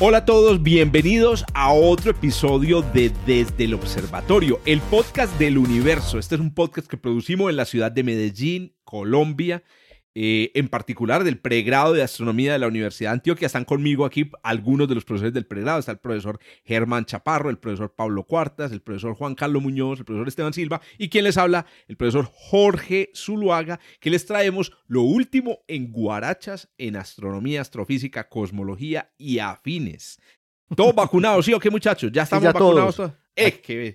Hola a todos, bienvenidos a otro episodio de Desde el Observatorio, el podcast del universo. Este es un podcast que producimos en la ciudad de Medellín, Colombia, eh, en particular del pregrado de astronomía de la Universidad de Antioquia. Están conmigo aquí algunos de los profesores del pregrado. Está el profesor Germán Chaparro, el profesor Pablo Cuartas, el profesor Juan Carlos Muñoz, el profesor Esteban Silva y quien les habla, el profesor Jorge Zuluaga, que les traemos lo último en guarachas en astronomía, astrofísica, cosmología y afines. Todos vacunados, ¿sí o qué muchachos? Ya estamos vacunados. Todos.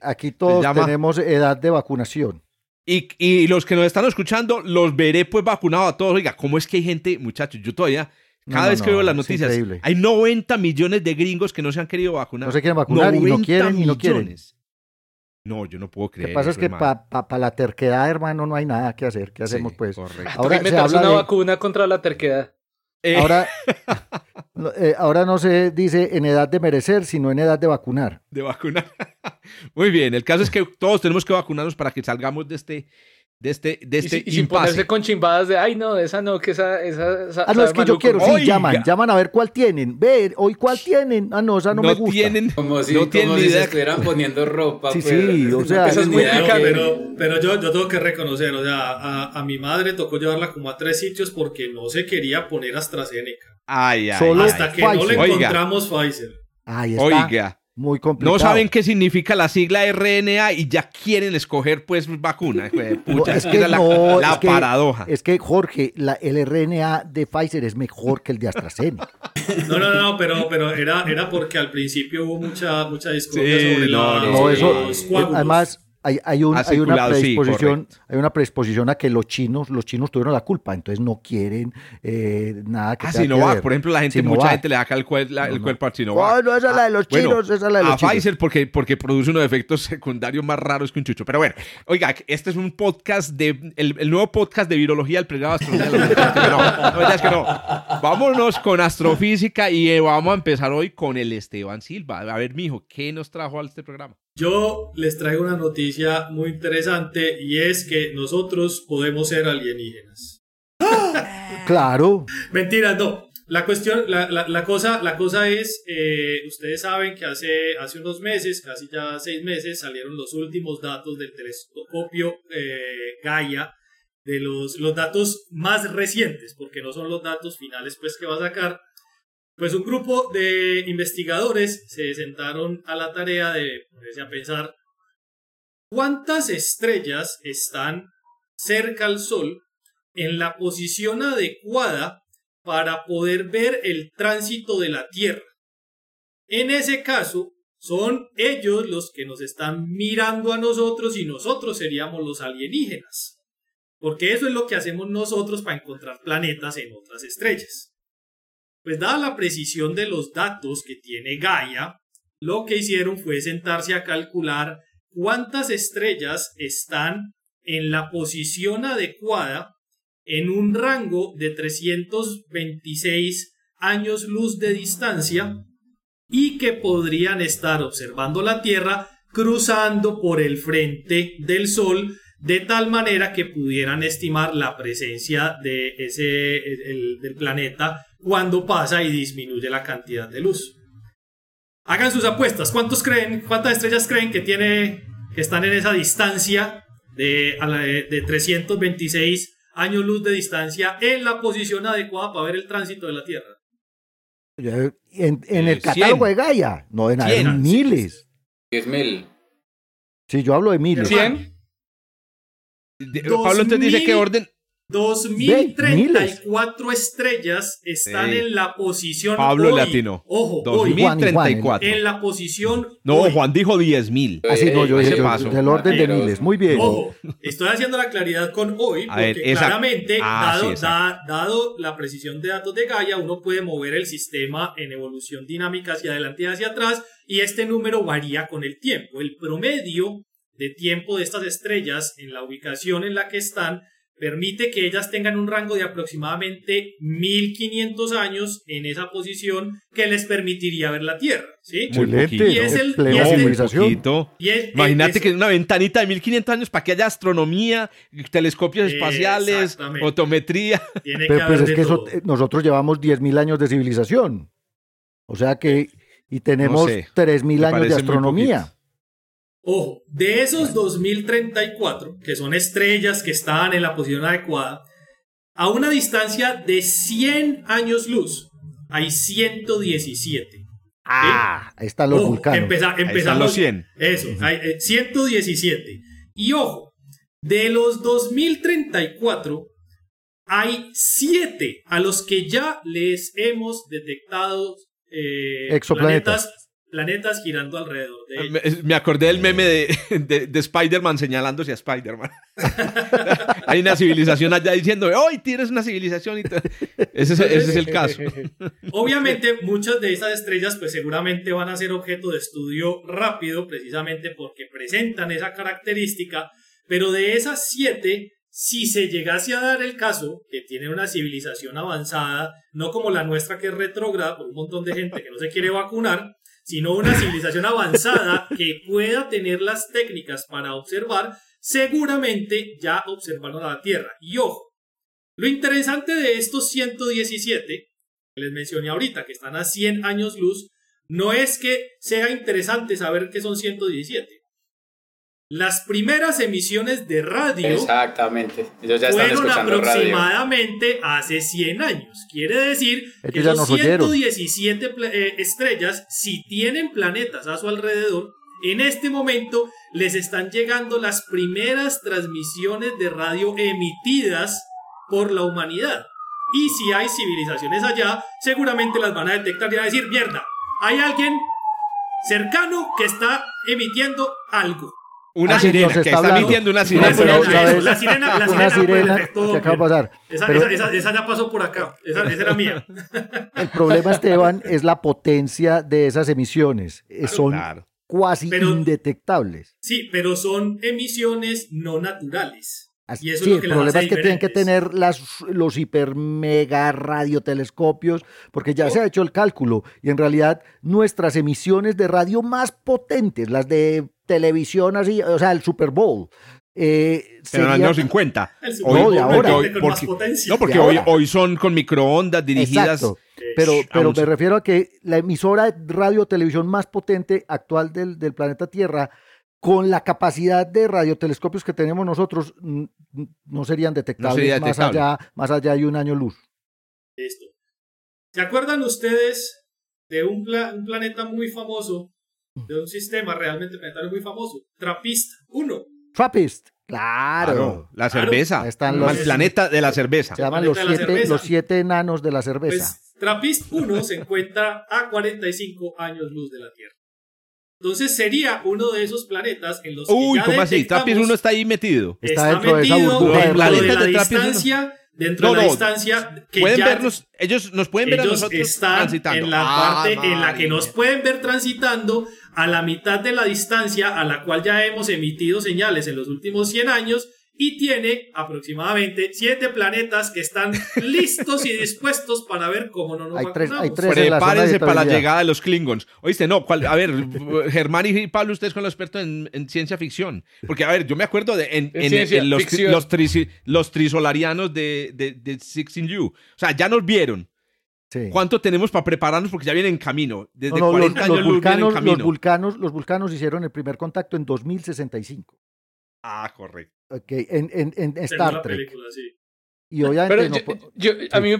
aquí todos tenemos edad de vacunación. Y, los que nos están escuchando, los veré pues vacunados a todos. Oiga, ¿cómo es que hay gente, muchachos? Yo todavía, cada vez que veo las noticias, hay 90 millones de gringos que no se han querido vacunar. No se quieren vacunar y no quieren y no quieren. No, yo no puedo creer. Lo que pasa es que para la terquedad, hermano, no hay nada que hacer. ¿Qué hacemos, pues? Correcto. Ahora se habla una vacuna contra la terquedad. Eh. Ahora, eh, ahora no se dice en edad de merecer, sino en edad de vacunar. De vacunar. Muy bien, el caso es que todos tenemos que vacunarnos para que salgamos de este, de este, de este y, sin ponerse con chimbadas de, ay no, esa no, que esa, esa, Ah, no, es que yo quiero, sí, llaman, llaman a ver cuál tienen, ver, hoy cuál tienen, ah, no, esa no, me gusta. Tienen, como si, no tienen como si se estuvieran poniendo ropa. Sí, pues. sí, o sea. Eso es muy pero, pero yo, yo tengo que reconocer, o sea, a, a, mi madre tocó llevarla como a tres sitios porque no se quería poner AstraZeneca. Ay, ay, Solo Hasta que no le encontramos Pfizer. Ahí está. Oiga. Muy complicado. No saben qué significa la sigla RNA y ya quieren escoger pues vacuna. Pucha, es, que la, la paradoja. es que Jorge, la, el RNA de Pfizer es mejor que el de AstraZeneca. No, no, no, pero, pero era, era porque al principio hubo mucha, mucha discusión sobre no, no, eso, Además, hay, hay, un, hay, una predisposición, hay una predisposición a que los chinos, los chinos tuvieron la culpa, entonces no quieren eh, nada que Ah, Sinovac, por ejemplo, la gente, mucha gente le da el, el cuerpo al Sinovac. No, no, esa es la de los ah, chinos, esa es la de los a Pfizer porque, porque produce unos efectos secundarios más raros que un chucho. Pero bueno, oiga, este es un podcast de, el, el nuevo podcast de virología del plegado astronomía. no, no, es que no. Vámonos con astrofísica y eh, vamos a empezar hoy con el Esteban Silva. A ver, mijo, ¿qué nos trajo a este programa? Yo les traigo una noticia muy interesante y es que nosotros podemos ser alienígenas. Claro. Mentira, no. La cuestión, la, la, cosa, la cosa es, eh, ustedes saben que hace, hace unos meses, casi ya seis meses, salieron los últimos datos del telescopio eh, Gaia, de los, los datos más recientes, porque no son los datos finales pues que va a sacar, pues un grupo de investigadores se sentaron a la tarea de ponerse a pensar cuántas estrellas están cerca al Sol en la posición adecuada para poder ver el tránsito de la Tierra. En ese caso, son ellos los que nos están mirando a nosotros y nosotros seríamos los alienígenas. Porque eso es lo que hacemos nosotros para encontrar planetas en otras estrellas. Pues dada la precisión de los datos que tiene Gaia, lo que hicieron fue sentarse a calcular cuántas estrellas están en la posición adecuada en un rango de 326 años luz de distancia y que podrían estar observando la Tierra cruzando por el frente del Sol de tal manera que pudieran estimar la presencia de ese del planeta cuando pasa y disminuye la cantidad de luz. Hagan sus apuestas. ¿Cuántos creen, cuántas estrellas creen que tiene, que están en esa distancia de, de 326 años luz de distancia en la posición adecuada para ver el tránsito de la Tierra? En, el catálogo de Gaia, no en hay miles. 10.000. Sí, yo hablo de miles. ¿100? Pablo entonces dice que orden 2034 estrellas están en la posición. Pablo Latino. Ojo, 2034. en la posición. No, Juan dijo 10.000. Así no, yo dije del orden de miles. Muy bien. Ojo, estoy haciendo la claridad con hoy, porque claramente, ah, dado, dado la precisión de datos de Gaia, uno puede mover el sistema en evolución dinámica hacia adelante y hacia atrás, y este número varía con el tiempo. El promedio de tiempo de estas estrellas en la ubicación en la que están permite que ellas tengan un rango de aproximadamente 1500 años en esa posición que les permitiría ver la Tierra. ¿sí? y es el, y Imagínate que es una ventanita de 1500 años para que haya astronomía, telescopios espaciales, fotometría. Pero pues es que eh, nosotros llevamos 10.000 años de civilización. O sea que, y tenemos 3.000 años de astronomía. Ojo, de esos 2034, que son estrellas que están en la posición adecuada, a una distancia de 100 años luz, hay 117. Ah, ahí están los vulcanos. empezamos, los 100. Eso, hay 117. Eh, y ojo, de los 2034, hay 7 a los que ya les hemos detectado eh, exoplanetas planetas girando alrededor de ellos. Me, acordé del meme de, de, Spider-Man señalándose a Spider-Man. Hay una civilización allá diciendo, hoy tienes una civilización! Y ese, es, el caso. Obviamente, muchas de estas estrellas, pues seguramente van a ser objeto de estudio rápido, precisamente porque presentan esa característica, pero de esas siete, si se llegase a dar el caso que tienen una civilización avanzada, no como la nuestra que es retrógrada por un montón de gente que no se quiere vacunar, sino una civilización avanzada que pueda tener las técnicas para observar, seguramente ya observaron la Tierra. Y ojo, lo interesante de estos 117, que les mencioné ahorita, que están a 100 años luz, no es que sea interesante saber que son 117. Las primeras emisiones de radio Exactamente. fueron aproximadamente hace 100 años. Quiere decir que los 117 eh, estrellas, si tienen planetas a su alrededor, en este momento les están llegando las primeras transmisiones de radio emitidas por la humanidad. Y si hay civilizaciones allá, seguramente las van a detectar y van a decir, mierda, hay alguien cercano que está emitiendo algo. Una sirena, que está, emitiendo una sirena. la sirena, la una sirena, que acaba de pasar. Esa, esa, ya pasó por acá, esa, era mía. El problema, Esteban, es la potencia de esas emisiones. son cuasi indetectables. Sí, pero son emisiones no naturales. y eso sí, es lo que el problema es que tienen que tener las, los hiper mega radiotelescopios, porque ya se ha hecho el cálculo, y en realidad nuestras emisiones de radio más potentes, las de televisión así, o sea, el Super Bowl. Eh, Pero en los años 50. no, de ahora. no, porque hoy, hoy son con microondas dirigidas. Pero, pero me refiero a que la emisora de radio televisión más potente actual del, del planeta Tierra, con la capacidad de radiotelescopios que tenemos nosotros, no serían detectables más, allá, más allá de un año luz. Listo. ¿Se acuerdan ustedes de un, un planeta muy famoso de un sistema realmente planetario muy famoso. Trappist 1. Trappist. Claro. La cerveza. Están los, el planeta de la cerveza. Se llaman los siete, los siete, enanos de la cerveza. Pues, Trappist 1 se encuentra a 45 años luz de la Tierra. Entonces sería uno de esos planetas en los que Uy, ¿cómo así? Trappist 1 está ahí metido. Está, dentro de esa burbuja. de la distancia dentro de la distancia que pueden vernos, ellos nos pueden ver a nosotros están transitando. en la parte en la que nos pueden ver transitando a la mitad de la distancia a la cual ya hemos emitido señales en los últimos 100 años y tiene aproximadamente siete planetas que están listos y dispuestos para ver cómo no nos hay tres, hay tres Prepárense para la llegada de los Klingons. Oíste, no, a ver, Germán y Pablo, ustedes son los expertos en, ciencia ficción. Porque, a ver, yo me acuerdo de en, los, los, trisolarianos de, de, de Sixteen U. O sea, ya nos vieron. ¿Cuánto tenemos para prepararnos? Porque ya vienen en camino. Desde 40 los, años vulcanos, Los vulcanos, los vulcanos hicieron el primer contacto en 2065. Ah, correcto. Ok, en, en, en Star Trek. Y obviamente yo, a mí me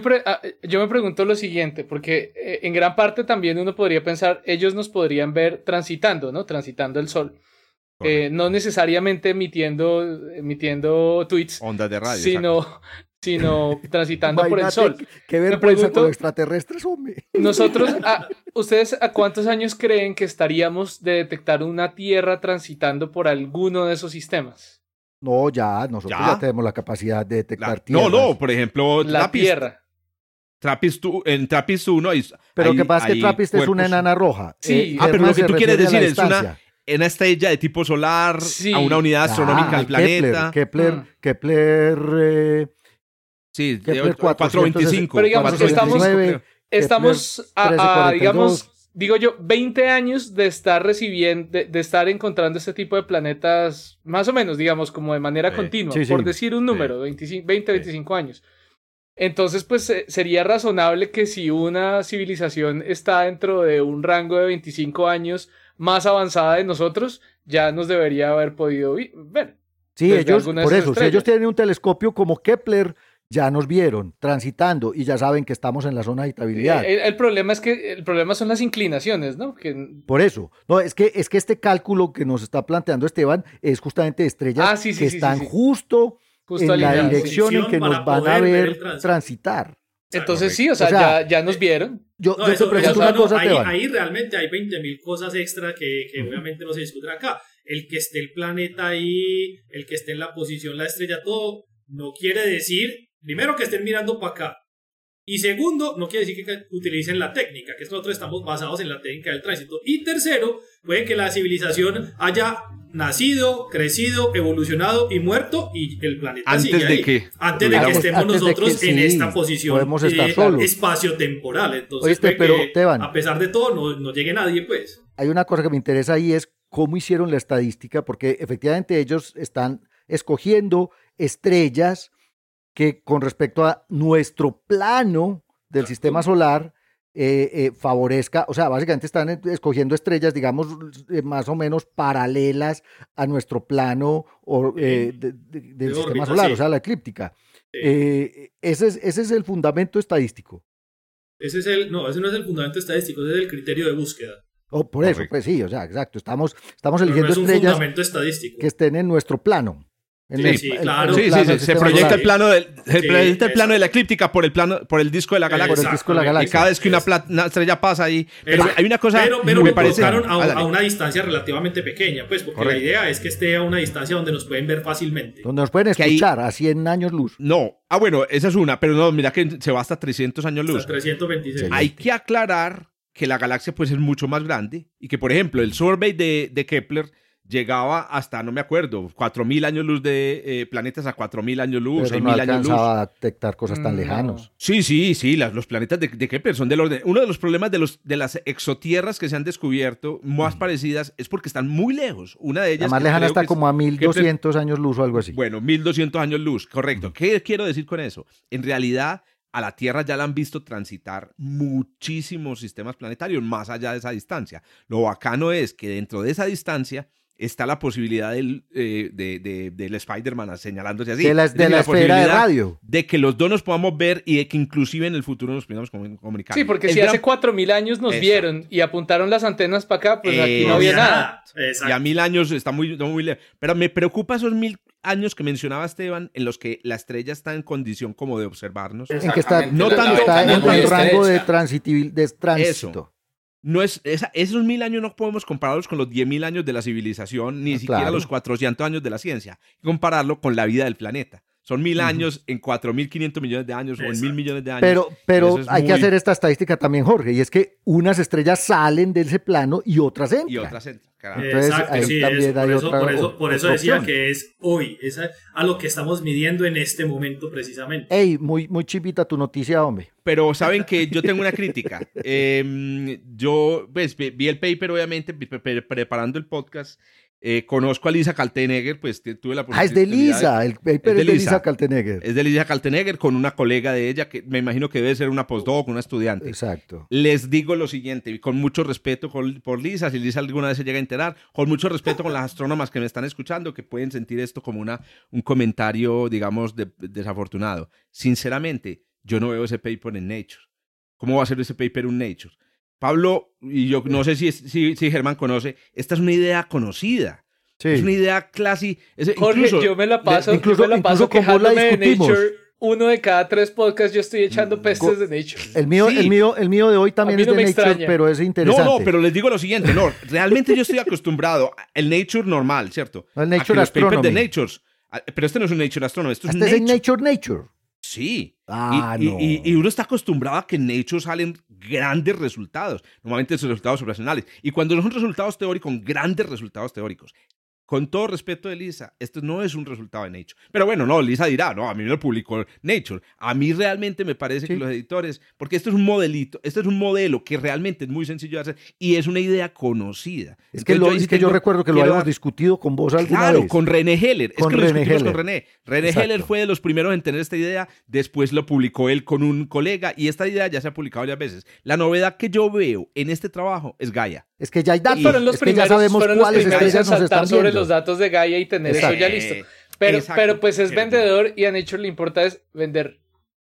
yo me pregunto lo siguiente, porque eh, en gran parte también uno podría pensar, ellos nos podrían ver transitando, ¿no? Transitando el sol. Eh, no necesariamente emitiendo, emitiendo tweets. Ondas de radio. Sino, sino transitando por el sol. Qué vergüenza con extraterrestres, hombre. Nosotros, ¿ustedes a cuántos años creen que estaríamos de detectar una Tierra transitando por alguno de esos sistemas? No, ya, nosotros ya, tenemos la capacidad de detectar tierra. No, no, por ejemplo, la Tierra. Trappist, en Trappist 1 hay, Pero lo que pasa es que Trappist es una enana roja. Sí, eh, ah, pero lo que tú quieres decir es una una estrella de tipo solar a una unidad astronómica del planeta. Kepler, Kepler, mm. Sí, Kepler 425. Pero digamos, estamos, estamos a, digamos, digo yo, 20 años de estar recibiendo, de, estar encontrando este tipo de planetas, más o menos, digamos, como de manera continua, por decir un número, 20, 25 años. Entonces, pues sería razonable que si una civilización está dentro de un rango de 25 años más avanzada de nosotros, ya nos debería haber podido ver. Sí, ellos, por eso, si ellos tienen un telescopio como Kepler, ya nos vieron transitando y ya saben que estamos en la zona de habitabilidad. Eh, el, problema es que el problema son las inclinaciones, ¿no? Por eso, no es que es que este cálculo que nos está planteando Esteban es justamente estrellas ah, que están justo, en la dirección en que nos van a ver, transitar. Entonces sí, o sea, ya, nos vieron. Yo, te pregunto una cosa, ahí, ahí, realmente hay 20.000 cosas extra que, que obviamente no se discuten acá. El que esté el planeta ahí, el que esté en la posición, la estrella, todo, no quiere decir primero que estén mirando para acá. Y segundo, no quiere decir que utilicen la técnica, que nosotros estamos basados en la técnica del tránsito. Y tercero, puede que la civilización haya nacido, crecido, evolucionado y muerto y el planeta antes sigue de que antes de que estemos nosotros en esta posición podemos estar eh, espacio temporal. Entonces, pero, a pesar de todo, no, no llegue nadie, pues. Hay una cosa que me interesa ahí es cómo hicieron la estadística, porque efectivamente ellos están escogiendo estrellas que con respecto a nuestro plano del sistema solar eh, eh, favorezca, o sea, básicamente están escogiendo estrellas, digamos, eh, más o menos paralelas a nuestro plano del sistema solar, o sea, la eclíptica. ese, es, ese es el fundamento estadístico. Ese es el, no, ese no es el fundamento estadístico, ese es el criterio de búsqueda. Oh, por eso, pues sí, o sea, exacto. Estamos, estamos eligiendo estrellas que estén en nuestro plano sí, claro. Sí, sí, se proyecta el plano, del, el plano de la eclíptica por el plano, por el disco de la galaxia. Por el disco de la galaxia. Y cada vez que una, estrella pasa ahí. Pero hay una cosa. Pero, pero me parece. A, a, una distancia relativamente pequeña, pues, porque la idea es que esté a una distancia donde nos pueden ver fácilmente. Donde nos pueden escuchar a 100 años luz. No. Ah, bueno, esa es una, pero no, mira que se va hasta 300 años luz. Hasta 326. Hay que aclarar que la galaxia pues es mucho más grande y que, por ejemplo, el survey de, de Kepler llegaba hasta, no me acuerdo, 4.000 años luz de eh, planetas a 4.000 años luz, Pero no años luz. a detectar cosas tan mm, lejanos. Sí, sí, sí, las, los planetas de, de Kepler son del orden. Uno de los problemas de, los, de las exotierras que se han descubierto, más parecidas, es porque están muy lejos. Una de ellas... La más lejana está como a 1.200 años luz o algo así. Bueno, 1.200 años luz, correcto. ¿Qué quiero decir con eso? En realidad a la Tierra ya la han visto transitar muchísimos sistemas planetarios más allá de esa distancia. Lo bacano es que dentro de esa distancia está la posibilidad del, eh, de, del Spider-Man señalándose así. De la, de la, esfera de radio. De que los dos nos podamos ver y de que inclusive en el futuro nos podamos comunicar. Sí, porque si hace cuatro mil años nos vieron y apuntaron las antenas para acá, pues aquí no había nada. Y a mil años está muy, muy lejos. Pero me preocupa esos mil años que mencionaba Esteban, en los que la estrella está en condición como de observarnos. En que está, no tanto, está en el rango de, de tránsito no es, esos mil años no podemos compararlos con los diez mil años de la civilización, ni ah, siquiera los 400 años de la ciencia. compararlo con la vida del planeta. Son mil años en cuatro mil quinientos millones de años o en mil millones de años. Pero, pero hay que hacer esta estadística también, Jorge, y es que unas estrellas salen de ese plano y otras entran. Y otras entran. Exacto, sí, por, eso, por, eso, por eso decía que es hoy, es a, lo que estamos midiendo en este momento precisamente. Ey, muy, muy chipita tu noticia, hombre. Pero saben que yo tengo una crítica. Em, yo pues, vi el paper, obviamente, preparando el podcast eh, conozco a Lisa Kaltenegger, pues tuve la posibilidad. Ah, es de Lisa, el paper es de, Lisa, Kaltenegger. Es de Lisa Kaltenegger con una colega de ella que me imagino que debe ser una postdoc, una estudiante. Exacto. Les digo lo siguiente, con mucho respeto por Lisa, si Lisa alguna vez se llega a enterar, con mucho respeto con las astrónomas que me están escuchando, que pueden sentir esto como una, un comentario, digamos, desafortunado. Sinceramente, yo no veo ese paper en Nature. ¿Cómo va a ser ese paper en Nature? Pablo, y yo no sé si, si, si Germán conoce, esta es una idea conocida. Es una idea clásica. Jorge, yo me la paso, incluso, yo me la paso quejándome de Nature. Uno de cada tres podcasts yo estoy echando pestes de Nature. El mío, el mío, el mío de hoy también es de Nature, pero es interesante. No, no, pero les digo lo siguiente, no, realmente yo estoy acostumbrado el Nature normal, ¿cierto? El Nature Astronomy. de Nature, pero este no es un Nature Astronomy, esto es este es Nature Nature. Sí. Ah, y, y, uno está acostumbrado a que en Nature salen grandes resultados. Normalmente son resultados operacionales. Y cuando no son resultados teóricos, grandes resultados teóricos con todo respeto de Lisa, esto no es un resultado de Nature. Pero bueno, no, Lisa dirá, no, a mí me lo publicó Nature. A mí realmente me parece que los editores, porque esto es un modelito, esto es un modelo que realmente es muy sencillo de hacer y es una idea conocida. Es que, lo, yo, que yo recuerdo que lo habíamos discutido con vos alguna claro, con René Heller. Con es que René Heller. con René. René Heller fue de los primeros en tener esta idea, después lo publicó él con un colega y esta idea ya se ha publicado varias veces. La novedad que yo veo en este trabajo es Gaia. Es que ya hay datos. es que ya sabemos cuáles estrellas nos están sobre los datos de Gaia y tener eso ya listo. Pero, pero pues es vendedor y a Nature le importa es vender.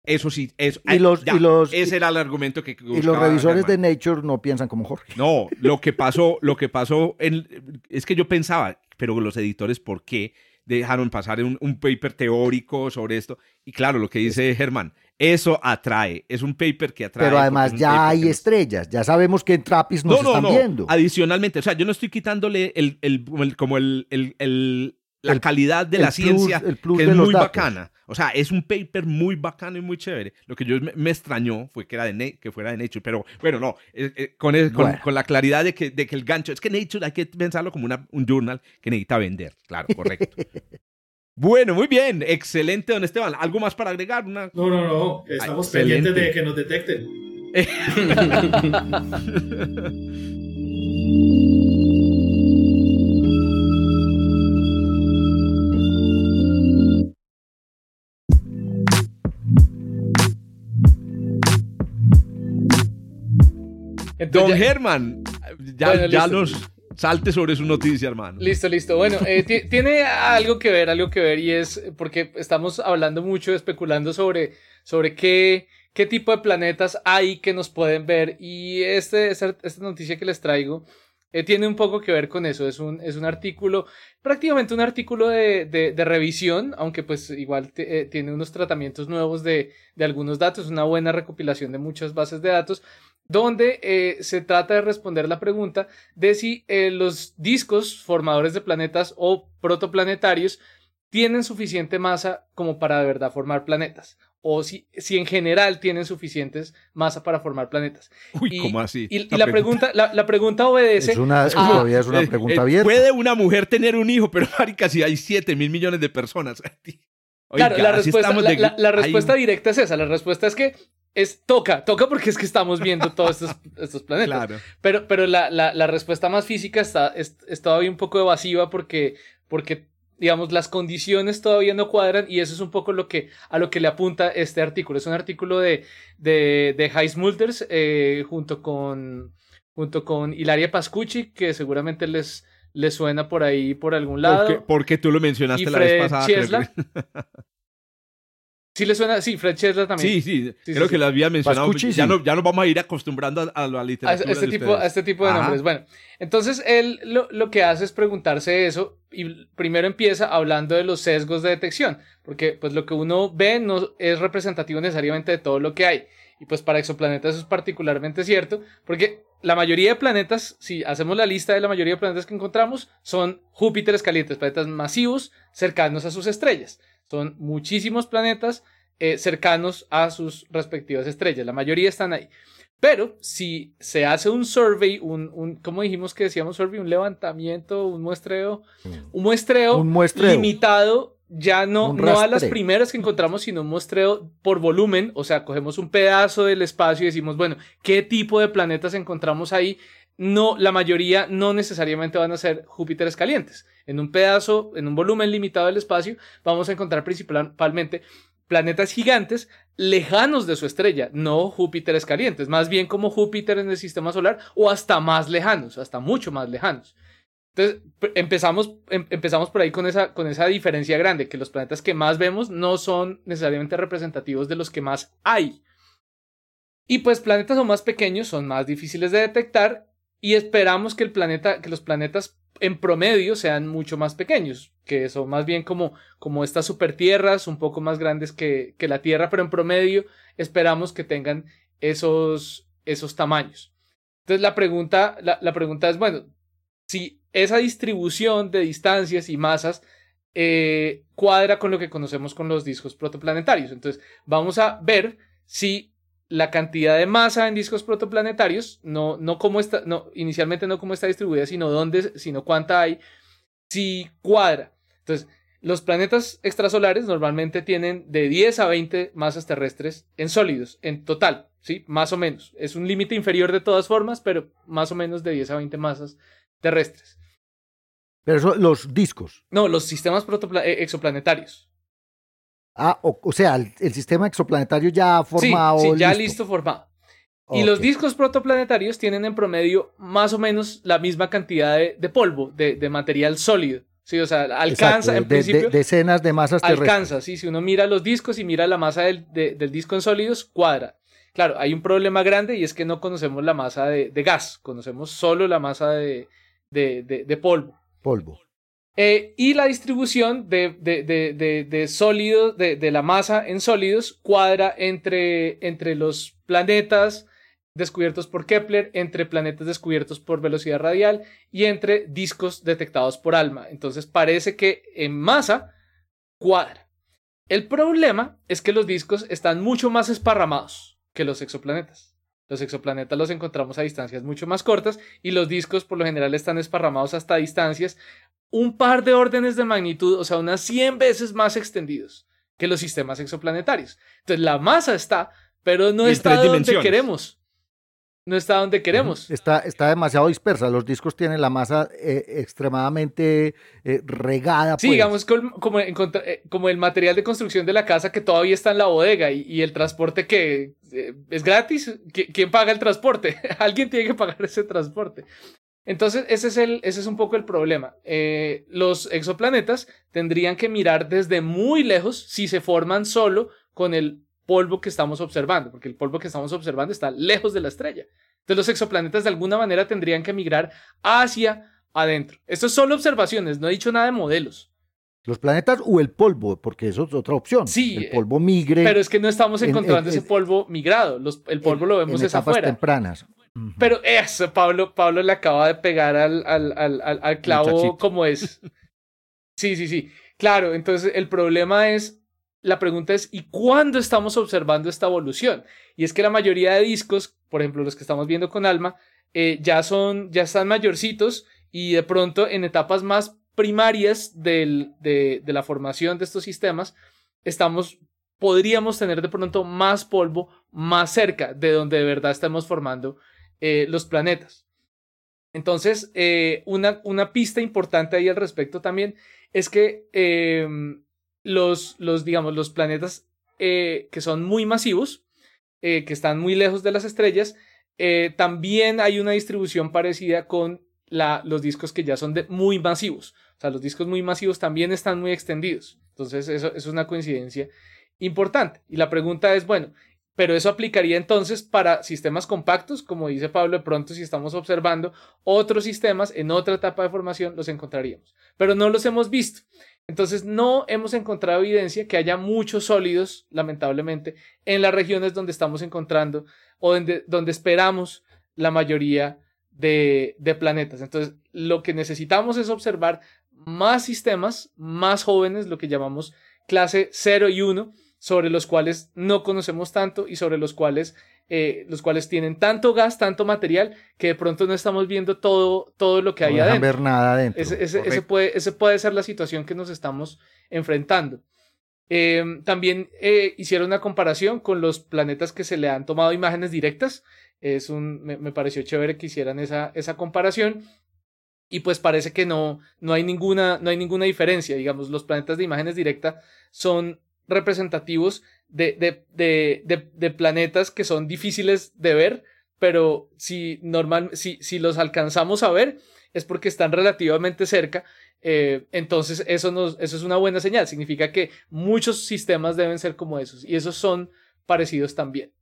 Eso sí, eso, y los, y los, ese era el argumento que Y los revisores de Nature no piensan como Jorge. No, lo que pasó, lo que pasó en, es que yo pensaba, pero los editores, ¿por qué dejaron pasar un, un paper teórico sobre esto? Y claro, lo que dice Germán, eso atrae, es un paper que atrae. Pero además ya hay estrellas, ya sabemos que en Trappist nos no, no, no. viendo. Adicionalmente, o sea, yo no estoy quitándole el, el, como el, el la calidad de la ciencia, que es muy bacana. O sea, es un paper muy bacano y muy chévere. Lo que yo me, extrañó fue que, era de que fuera de Nature, pero bueno, no, eh, eh, con, con, la claridad de que, de que el gancho, es que Nature hay que pensarlo como una, un journal que necesita vender, claro, correcto. Bueno, muy bien. Excelente, don Esteban. ¿Algo más para agregar? No, no, no. Estamos pendientes de que nos detecten. Don Germán, ya, ya los salte sobre su noticia, hermano. Listo, listo. Bueno, eh, tiene algo que ver, algo que ver, y es porque estamos hablando mucho, especulando sobre, sobre qué, qué tipo de planetas hay que nos pueden ver. Y este, esta, noticia que les traigo eh, tiene un poco que ver con eso. Es un, es un artículo, prácticamente un artículo de, de, revisión, aunque pues igual eh, tiene unos tratamientos nuevos de, de algunos datos, una buena recopilación de muchas bases de datos donde eh, se trata de responder la pregunta de si eh, los discos formadores de planetas o protoplanetarios tienen suficiente masa como para de verdad formar planetas. O si, si en general tienen suficientes masa para formar planetas. Uy, ¿cómo así? Y, la, pregunta, la, pregunta obedece. Es una, es una eh, pregunta abierta. Puede una mujer tener un hijo, pero marica, si hay 7 mil millones de personas. claro, la respuesta, la, respuesta directa es esa. La respuesta es que es toca, toca porque es que estamos viendo todos estos, planetas. Pero, pero la, la, respuesta más física está, es, todavía un poco evasiva porque, porque, digamos, las condiciones todavía no cuadran y eso es un poco lo que, a lo que le apunta este artículo. Es un artículo de, de, de Heismulders eh, junto, con, junto con Hilaria Pascucci, que seguramente les, les suena por ahí por algún lado. Porque, tú lo mencionaste la vez pasada. Sí le suena, sí, Fred Chesler también. Sí, sí, creo que lo había mencionado. Ya, no, ya nos vamos a ir acostumbrando a, la literatura. A este, tipo, a este tipo de nombres. Bueno, entonces él lo, lo, que hace es preguntarse eso y primero empieza hablando de los sesgos de detección, porque pues lo que uno ve no es representativo necesariamente de todo lo que hay. Y pues para exoplanetas eso es particularmente cierto, porque la mayoría de planetas, si hacemos la lista de la mayoría de planetas que encontramos, son Júpiteres calientes, planetas masivos cercanos a sus estrellas. Son muchísimos planetas eh, cercanos a sus respectivas estrellas. La mayoría están ahí. Pero si se hace un survey, un, un ¿cómo dijimos que decíamos survey? Un levantamiento, un muestreo, mm. un muestreo, un muestreo. limitado, ya no, no a las primeras que encontramos, sino un muestreo por volumen, o sea, cogemos un pedazo del espacio y decimos, bueno, ¿qué tipo de planetas encontramos ahí? no, la mayoría no necesariamente van a ser Júpiteres calientes. En un pedazo, en un volumen limitado del espacio, vamos a encontrar principalmente planetas gigantes lejanos de su estrella, no Júpiteres calientes, más bien como Júpiter en el sistema solar o hasta más lejanos, hasta mucho más lejanos. Entonces, empezamos, em, empezamos por ahí con esa, con esa diferencia grande, que los planetas que más vemos no son necesariamente representativos de los que más hay. Y pues planetas o más pequeños son más difíciles de detectar y esperamos que el planeta, que los planetas en promedio sean mucho más pequeños, que son más bien como, como estas supertierras, un poco más grandes que, que la Tierra, pero en promedio esperamos que tengan esos, esos tamaños. Entonces la pregunta, la, la pregunta es, bueno, si esa distribución de distancias y masas eh, cuadra con lo que conocemos con los discos protoplanetarios. Entonces, vamos a ver si la cantidad de masa en discos protoplanetarios, no, no como está, no, inicialmente no cómo está distribuida, sino dónde, sino cuánta hay, si cuadra. Entonces, los planetas extrasolares normalmente tienen de 10 a 20 masas terrestres en sólidos, en total, ¿sí? Más o menos. Es un límite inferior de todas formas, pero más o menos de 10 a 20 masas terrestres. Pero eso, los discos. No, los sistemas eh, exoplanetarios. Ah, o, sea, el, sistema exoplanetario ya formado. Sí, ya listo, formado. Y los discos protoplanetarios tienen en promedio más o menos la misma cantidad de, polvo, de material sólido. Sí, o sea, alcanza en principio. decenas de masas terrestres. Alcanza, sí. Si uno mira los discos y mira la masa del, del, disco en sólidos, cuadra. Claro, hay un problema grande y es que no conocemos la masa de, gas, conocemos solo la masa de, polvo. Polvo. Eh, y la distribución de, sólidos, de, la masa en sólidos, cuadra entre, entre los planetas descubiertos por Kepler, entre planetas descubiertos por velocidad radial y entre discos detectados por ALMA. Entonces parece que en masa cuadra. El problema es que los discos están mucho más esparramados que los exoplanetas. Los exoplanetas los encontramos a distancias mucho más cortas y los discos por lo general están esparramados hasta distancias un par de órdenes de magnitud, o sea, unas 100 veces más extendidos que los sistemas exoplanetarios. Entonces la masa está, pero no está donde queremos no está donde queremos. Está, está demasiado dispersa. Los discos tienen la masa eh, extremadamente eh, regada. Sí, pues. digamos como, eh, como, el material de construcción de la casa que todavía está en la bodega y, el transporte que es gratis. ¿Quién paga el transporte? Alguien tiene que pagar ese transporte. Entonces, ese es, el, ese es un poco el problema. los exoplanetas tendrían que mirar desde muy lejos si se forman solo con el polvo que estamos observando, porque el polvo que estamos observando está lejos de la estrella. Entonces los exoplanetas de alguna manera tendrían que migrar hacia adentro. Esto es solo observaciones, no he dicho nada de modelos. Los planetas o el polvo, porque eso es otra opción. Sí. El polvo migre. Pero es que no estamos encontrando ese polvo migrado. el polvo lo vemos en etapas tempranas. Pero eso, Pablo, Pablo le acaba de pegar al, al, al, al clavo como es. Sí, sí, sí. Claro, entonces el problema es la pregunta es, ¿y cuándo estamos observando esta evolución? Y es que la mayoría de discos, por ejemplo los que estamos viendo con Alma, eh, ya son, ya están mayorcitos y de pronto en etapas más primarias de, la formación de estos sistemas, estamos, podríamos tener de pronto más polvo más cerca de donde de verdad estamos formando eh, los planetas. Entonces, eh, una, una, pista importante ahí al respecto también es que los, los digamos, los planetas eh, que son muy masivos, eh, que están muy lejos de las estrellas, eh, también hay una distribución parecida con la, los discos que ya son muy masivos. O sea, los discos muy masivos también están muy extendidos. Entonces, eso, eso es una coincidencia importante. Y la pregunta es, bueno, pero eso aplicaría entonces para sistemas compactos, como dice Pablo, de pronto si estamos observando otros sistemas en otra etapa de formación, los encontraríamos, pero no los hemos visto. Entonces no hemos encontrado evidencia que haya muchos sólidos, lamentablemente, en las regiones donde estamos encontrando o donde, esperamos la mayoría de, de planetas. Entonces lo que necesitamos es observar más sistemas, más jóvenes, lo que llamamos clase 0 y 1, sobre los cuales no conocemos tanto y sobre los cuales, eh, los cuales tienen tanto gas, tanto material, que de pronto no estamos viendo todo, todo lo que hay adentro. ver nada adentro. Ese, puede, ese puede ser la situación que nos estamos enfrentando. Em, también eh, hicieron una comparación con los planetas que se le han tomado imágenes directas. Es un, me, me, pareció chévere que hicieran esa, esa comparación. Y pues parece que no, no, hay ninguna, no hay ninguna diferencia. Digamos, los planetas de imágenes directas son representativos de, de, de, de, planetas que son difíciles de ver, pero si, normal, si, si los alcanzamos a ver es porque están relativamente cerca. Eh, entonces eso, nos, eso es una buena señal. Significa que muchos sistemas deben ser como esos y esos son parecidos también.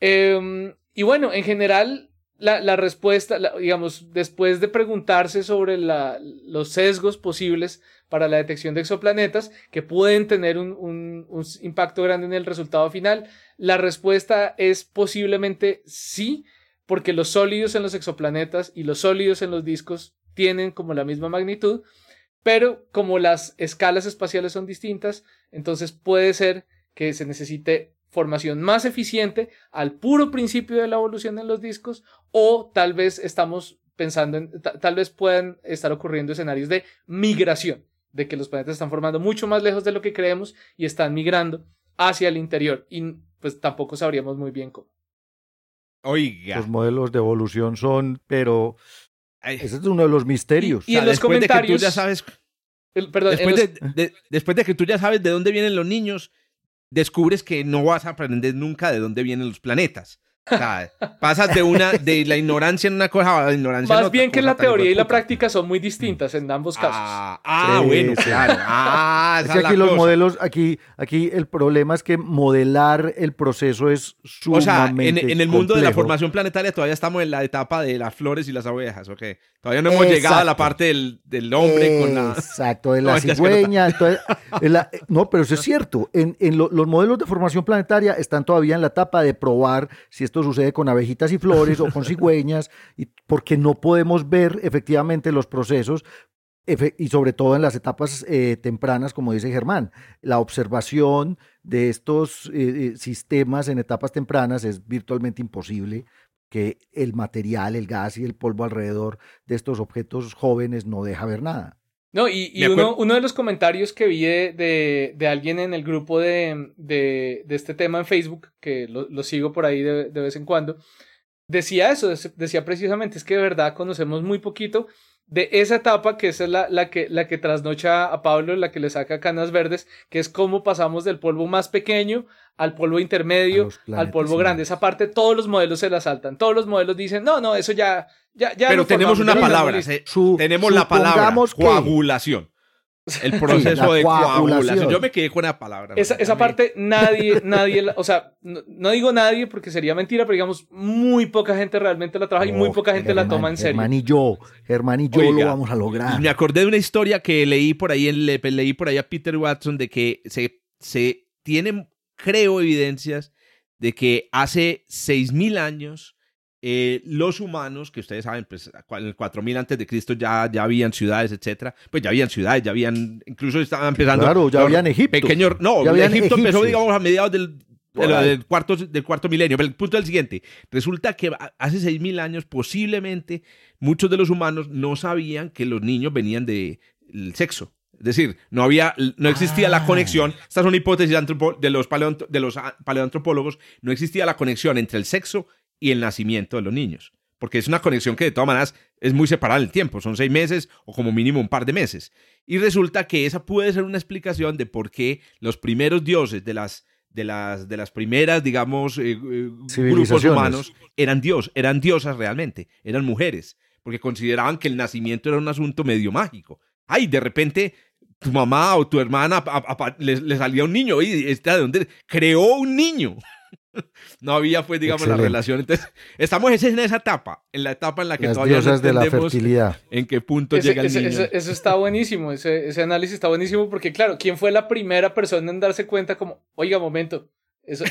Em, y bueno, en general, la, la respuesta, digamos, después de preguntarse sobre la, los sesgos posibles para la detección de exoplanetas que pueden tener un, impacto grande en el resultado final? La respuesta es posiblemente sí, porque los sólidos en los exoplanetas y los sólidos en los discos tienen como la misma magnitud, pero como las escalas espaciales son distintas, entonces puede ser que se necesite formación más eficiente al puro principio de la evolución en los discos o tal vez estamos pensando en, tal vez puedan estar ocurriendo escenarios de migración, de que los planetas están formando mucho más lejos de lo que creemos y están migrando hacia el interior y pues tampoco sabríamos muy bien cómo. Oiga. Los modelos de evolución son, pero ese es uno de los misterios. Y, en los comentarios. ya sabes. después, después de que tú ya sabes de dónde vienen los niños, descubres que no vas a aprender nunca de dónde vienen los planetas pasas de una de la ignorancia en una cosa a la ignorancia Más bien que la teoría y la práctica son muy distintas en ambos casos. Ah, ah bueno, claro. Ah, es que aquí los modelos, aquí, aquí el problema es que modelar el proceso es sumamente O sea, en, el mundo de la formación planetaria todavía estamos en la etapa de las flores y las abejas, ¿ok? Todavía no hemos llegado a la parte del, del hombre con la... Exacto, de la cigüeña. no, pero eso es cierto. En, en los modelos de formación planetaria están todavía en la etapa de probar si esto sucede con abejitas y flores o con cigüeñas, y porque no podemos ver efectivamente los procesos y sobre todo en las etapas eh, tempranas, como dice Germán. La observación de estos eh, eh, sistemas en etapas tempranas es virtualmente imposible que el material, el gas y el polvo alrededor de estos objetos jóvenes no deja ver nada. No, y, uno, uno, de los comentarios que vi de, de, alguien en el grupo de, de, este tema en Facebook, que lo, sigo por ahí de, vez en cuando, decía eso, decía precisamente, es que de verdad conocemos muy poquito de esa etapa, que esa es la, la, que, la que trasnocha a Pablo, la que le saca canas verdes, que es cómo pasamos del polvo más pequeño al polvo intermedio, al polvo grande. Esa parte todos los modelos se la saltan. Todos los modelos dicen, no, no, eso ya, pero tenemos una palabra, tenemos la palabra coagulación. El proceso de coagulación. Yo me quedé con la palabra. Esa, parte nadie, nadie, o sea, no, digo nadie porque sería mentira, pero digamos, muy poca gente realmente la trabaja y muy poca gente la toma en serio. Germán y yo, Germán y yo lo vamos a lograr. Me acordé de una historia que leí por ahí, en, leí por ahí a Peter Watson de que se, se tienen, creo, evidencias de que hace 6.000 años eh, los humanos, que ustedes saben, pues en el 4000 antes de Cristo ya, ya habían ciudades, etcétera, pues ya habían ciudades, ya habían, incluso estaban empezando. Claro, ya habían Egipto. Pequeño, no, ya Egipto empezó, digamos, a mediados del, del, cuarto, del cuarto milenio. Pero el punto es el siguiente: resulta que hace 6000 años, posiblemente, muchos de los humanos no sabían que los niños venían del sexo. Es decir, no había, no existía la ah. conexión. Esta es una hipótesis de los, de los paleoantropólogos. No existía la conexión entre el sexo y el nacimiento de los niños. Porque es una conexión que de todas maneras es muy separada en el tiempo, son seis meses o como mínimo un par de meses. Y resulta que esa puede ser una explicación de por qué los primeros dioses de las, de las, de las primeras, digamos, eh, eh, grupos humanos eran dios, eran diosas realmente, eran mujeres, porque consideraban que el nacimiento era un asunto medio mágico. Ay, de repente tu mamá o tu hermana le, salía un niño, y ¿de dónde? Creó un niño. no había, pues, digamos, la relación. Entonces, estamos en esa etapa, en la etapa en la que todavía no de la fertilidad. en qué punto llega el niño. eso está buenísimo, ese, ese análisis está buenísimo porque, claro, ¿quién fue la primera persona en darse cuenta como, oiga, momento,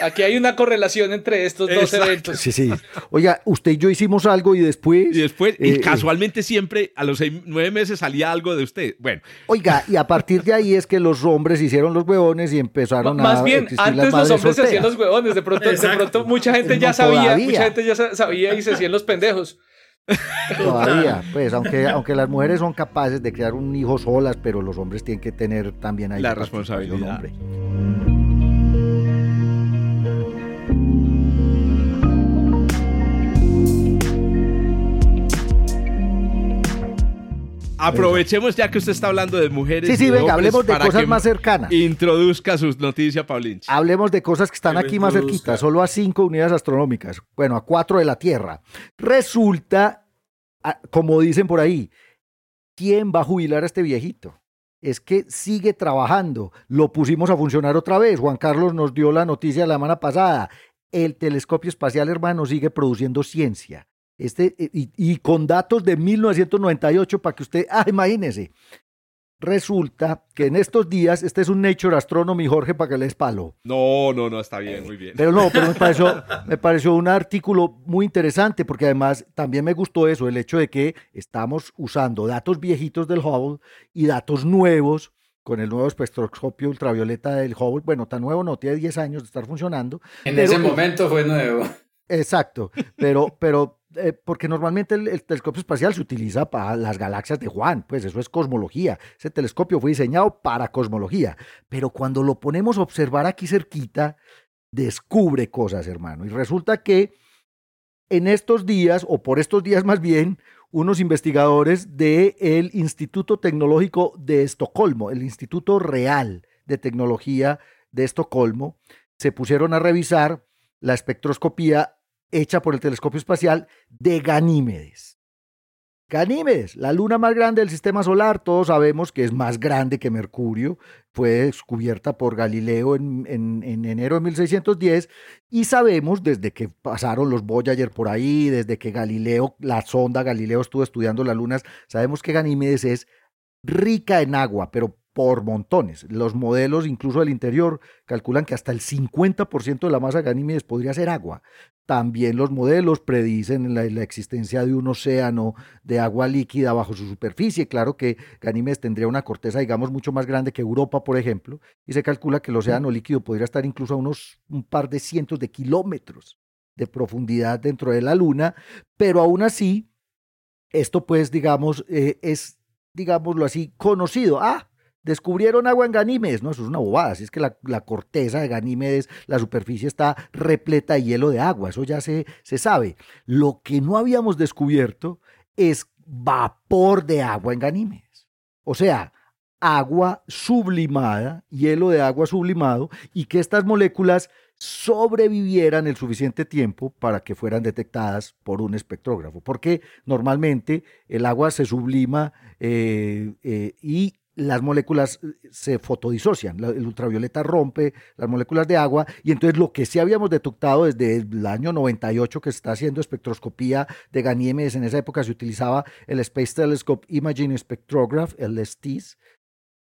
aquí hay una correlación entre estos dos eventos. Sí, sí. Oiga, usted y yo hicimos algo y después. Y después, y eh, casualmente siempre a los nueve meses salía algo de usted. Bueno. Oiga, y a partir de ahí es que los hombres hicieron los huevones y empezaron a. Más bien, antes los hombres se hacían los huevones. De pronto, de pronto mucha gente ya sabía, mucha gente ya sabía y se hacían los pendejos. Todavía, pues, aunque, aunque las mujeres son capaces de crear un hijo solas, pero los hombres tienen que tener también ahí la responsabilidad. Aprovechemos ya que usted está hablando de mujeres. Sí, sí, venga, hablemos de cosas más cercanas. Introduzca sus noticias, Paulín. Hablemos de cosas que están aquí más cerquitas, solo a cinco unidades astronómicas. Bueno, a cuatro de la Tierra. Resulta, como dicen por ahí, ¿quién va a jubilar a este viejito? Es que sigue trabajando. Lo pusimos a funcionar otra vez. Juan Carlos nos dio la noticia la semana pasada. El telescopio espacial, hermano, sigue produciendo ciencia. Este, y, con datos de 1998 para que usted, ah, imagínese, Resulta que en estos días, este es un Nature Astronomy, Jorge, para que les palo. No, no, no, está bien, muy bien. Pero no, pero me pareció, me pareció un artículo muy interesante porque además también me gustó eso, el hecho de que estamos usando datos viejitos del Hubble y datos nuevos con el nuevo espectroscopio ultravioleta del Hubble. Bueno, tan nuevo no, tiene 10 años de estar funcionando. En ese momento fue nuevo. Exacto, pero, pero eh, porque normalmente el, telescopio espacial se utiliza para las galaxias de Juan, pues eso es cosmología. Ese telescopio fue diseñado para cosmología, pero cuando lo ponemos a observar aquí cerquita, descubre cosas, hermano. Y resulta que en estos días, o por estos días más bien, unos investigadores del Instituto Tecnológico de Estocolmo, el Instituto Real de Tecnología de Estocolmo, se pusieron a revisar la espectroscopía hecha por el telescopio espacial de Ganímedes. Ganímedes, la luna más grande del sistema solar, todos sabemos que es más grande que Mercurio, fue descubierta por Galileo en, enero de 1610 y sabemos desde que pasaron los Voyager por ahí, desde que Galileo, la sonda Galileo estuvo estudiando las lunas, sabemos que Ganímedes es rica en agua, pero por montones. Los modelos, incluso del interior, calculan que hasta el 50% de la masa de Ganímedes podría ser agua. También los modelos predicen la, existencia de un océano de agua líquida bajo su superficie. Claro que Ganímedes tendría una corteza, digamos, mucho más grande que Europa, por ejemplo, y se calcula que el océano líquido podría estar incluso a unos un par de cientos de kilómetros de profundidad dentro de la Luna, pero aún así, esto pues, digamos, eh, es, digámoslo así, conocido. Ah, Descubrieron agua en Ganímedes, no, eso es una bobada, así es que la, corteza de Ganímedes, la superficie está repleta de hielo de agua, eso ya se, se sabe. Lo que no habíamos descubierto es vapor de agua en Ganímedes. O sea, agua sublimada, hielo de agua sublimado, y que estas moléculas sobrevivieran el suficiente tiempo para que fueran detectadas por un espectrógrafo, porque normalmente el agua se sublima eh, eh, y las moléculas eh, se fotodisocian, el ultravioleta rompe las moléculas de agua y entonces lo que sí habíamos detectado desde el año 98 que se está haciendo espectroscopía de Ganímedes, en esa época se utilizaba el Space Telescope Imaging Spectrograph, el STIS,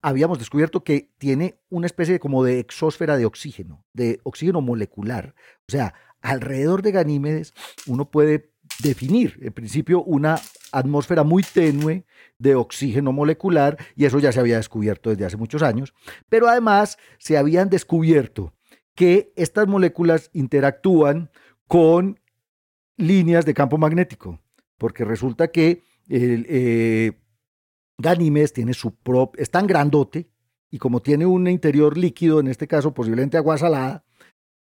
habíamos descubierto que tiene una especie de, como de exósfera de oxígeno, de oxígeno molecular. O sea, alrededor de Ganímedes uno puede definir, en principio, una atmósfera muy tenue de oxígeno molecular, y eso ya se había descubierto desde hace muchos años, pero además se habían descubierto que estas moléculas interactúan con líneas de campo magnético, porque resulta que el, eh, tiene su propio, es tan grandote, y como tiene un interior líquido, en este caso posiblemente agua salada,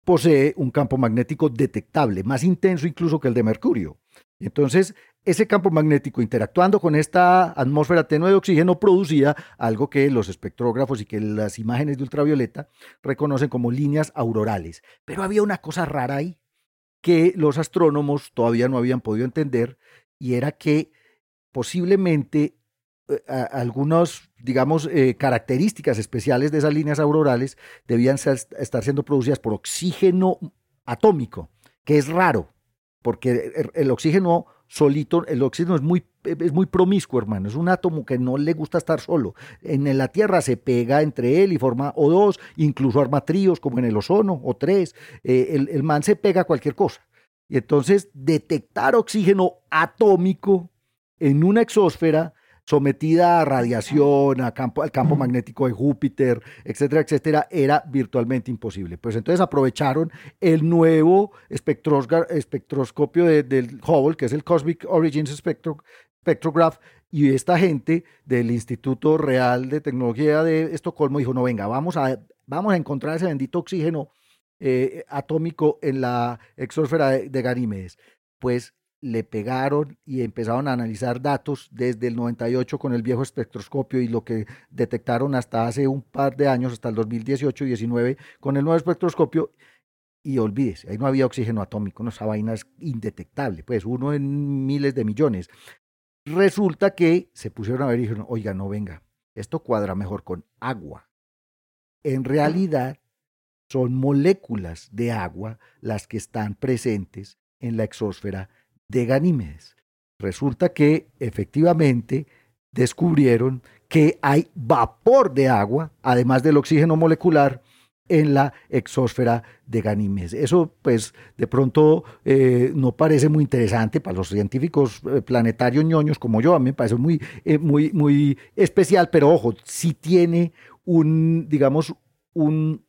posee un campo magnético detectable, más intenso incluso que el de Mercurio. Entonces, ese campo magnético interactuando con esta atmósfera tenue de oxígeno producía algo que los espectrógrafos y que las imágenes de ultravioleta reconocen como líneas aurorales. Pero había una cosa rara ahí que los astrónomos todavía no habían podido entender y era que posiblemente eh, algunas, digamos, eh, características especiales de esas líneas aurorales debían estar siendo producidas por oxígeno atómico, que es raro, porque el, oxígeno solito, el oxígeno es muy, es muy promiscuo, hermano, es un átomo que no le gusta estar solo. En, la Tierra se pega entre él y forma O2, incluso arma tríos como en el ozono, o tres. Eh, el, el man se pega a cualquier cosa. Y entonces detectar oxígeno atómico en una exósfera sometida a radiación, a campo, al campo magnético de Júpiter, etcétera, etcétera, era virtualmente imposible. Pues entonces aprovecharon el nuevo espectroscopio del Hubble, que es el Cosmic Origins Spectrograph, y esta gente del Instituto Real de Tecnología de Estocolmo dijo, no, venga, vamos a, vamos a encontrar ese bendito oxígeno eh, atómico en la exósfera de, de Ganímedes. Pues le pegaron y empezaron a analizar datos desde el 98 con el viejo espectroscopio y lo que detectaron hasta hace un par de años, hasta el 2018 y 19, con el nuevo espectroscopio. Y olvídese, ahí no había oxígeno atómico, no, esa vaina es indetectable, pues uno en miles de millones. Resulta que se pusieron a ver y dijeron, oiga, no venga, esto cuadra mejor con agua. En realidad son moléculas de agua las que están presentes en la exósfera de Ganímedes. Resulta que efectivamente descubrieron que hay vapor de agua, además del oxígeno molecular, en la exósfera de Ganímedes. Eso, pues, de pronto eh, no parece muy interesante para los científicos eh, planetarios ñoños como yo. A mí me parece muy, eh, muy, muy especial, pero ojo, sí tiene un, digamos, un,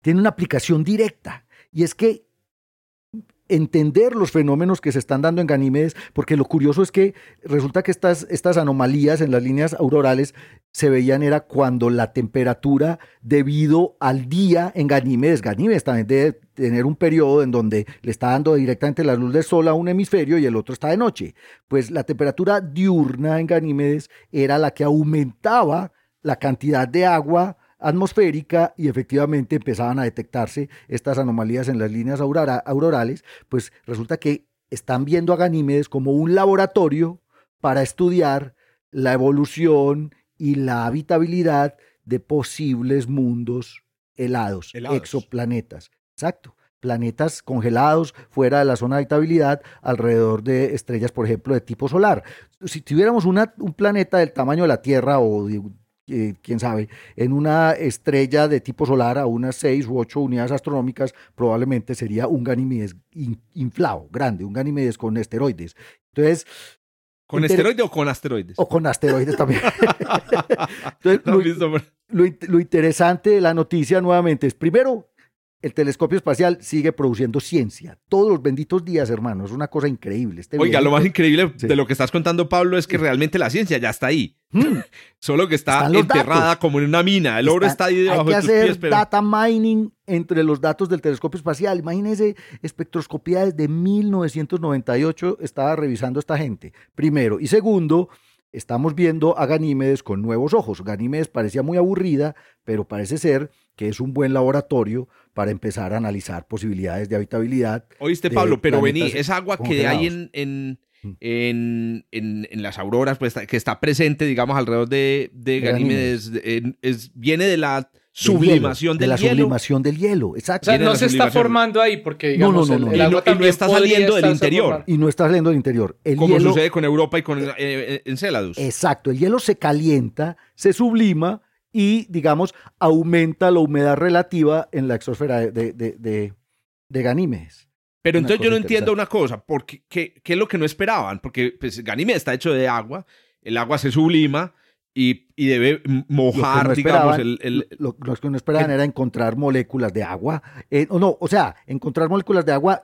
tiene una aplicación directa. Y es que entender los fenómenos que se están dando en Ganímedes, porque lo curioso es que resulta que estas, estas anomalías en las líneas aurorales se veían era cuando la temperatura debido al día en Ganímedes, Ganímedes también debe tener un periodo en donde le está dando directamente la luz del sol a un hemisferio y el otro está de noche. Pues la temperatura diurna en Ganímedes era la que aumentaba la cantidad de agua atmosférica y efectivamente empezaban a detectarse estas anomalías en las líneas aurorales, pues resulta que están viendo a Ganímedes como un laboratorio para estudiar la evolución y la habitabilidad de posibles mundos helados, exoplanetas. Exacto. Planetas congelados fuera de la zona de habitabilidad alrededor de estrellas, por ejemplo, de tipo solar. Si tuviéramos una, un planeta del tamaño de la Tierra o de eh, quién sabe, en una estrella de tipo solar a unas seis u ocho unidades astronómicas, probablemente sería un Ganímedes inflado, grande, un Ganímedes con esteroides. Entonces, ¿Con esteroides o con asteroides? O con asteroides también. lo, interesante de la noticia nuevamente es, primero, el telescopio espacial sigue produciendo ciencia. Todos los benditos días, hermano. Es una cosa increíble. Este Oiga, lo más increíble de lo que estás contando, Pablo, es que realmente la ciencia ya está ahí. Hmm. Solo que está enterrada como en una mina. El oro está, ahí debajo hay que de hacer data mining entre los datos del telescopio espacial. Imagínense, espectroscopía desde 1998 estaba revisando esta gente. Primero. Y segundo, estamos viendo a Ganímedes con nuevos ojos. Ganímedes parecía muy aburrida, pero parece ser que es un buen laboratorio para empezar a analizar posibilidades de habitabilidad. Oíste, Pablo, pero vení, esa agua que hay en, en, mm. en, en, las auroras, pues, que está presente, digamos, alrededor de, de Ganímedes, es, viene de la sublimación del, de la hielo. sublimación del hielo, exacto. O sea, no se está formando ahí porque digamos, no, no, no, el, agua y no, está saliendo del interior. Y no está saliendo del interior. El Como sucede con Europa y con eh, Enceladus. Exacto, el hielo se calienta, se sublima y, digamos, aumenta la humedad relativa en la exosfera de, de, de, Ganímedes. Pero entonces yo no entiendo una cosa, porque, ¿qué, ¿qué, es lo que no esperaban? Porque pues, Ganímedes está hecho de agua, el agua se sublima y, y debe mojar, digamos, el... Lo, que no esperaban era encontrar moléculas de agua, eh, o no, o sea, encontrar moléculas de agua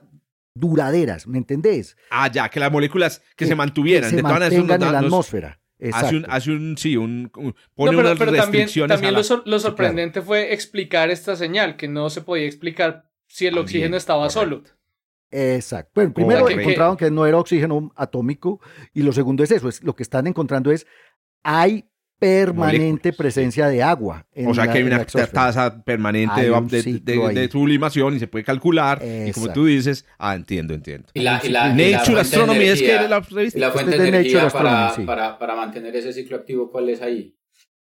duraderas, ¿me entendés? Ah, ya, que las moléculas que, se mantuvieran. Que se mantengan en la atmósfera. Hace un, hace un, sí, un, pone no, pero, también, también lo, sorprendente fue explicar esta señal, que no se podía explicar si el oxígeno estaba solo. Exacto. Bueno, primero encontraron que no era oxígeno atómico y lo segundo es eso, es lo que están encontrando es hay permanente presencia de agua. o sea que hay una tasa permanente de, sublimación y se puede calcular. Y como tú dices, ah, entiendo, entiendo. Y la, Nature Astronomy es que la revista. Y la fuente de, energía para, para, para, mantener ese ciclo activo, ¿cuál es ahí?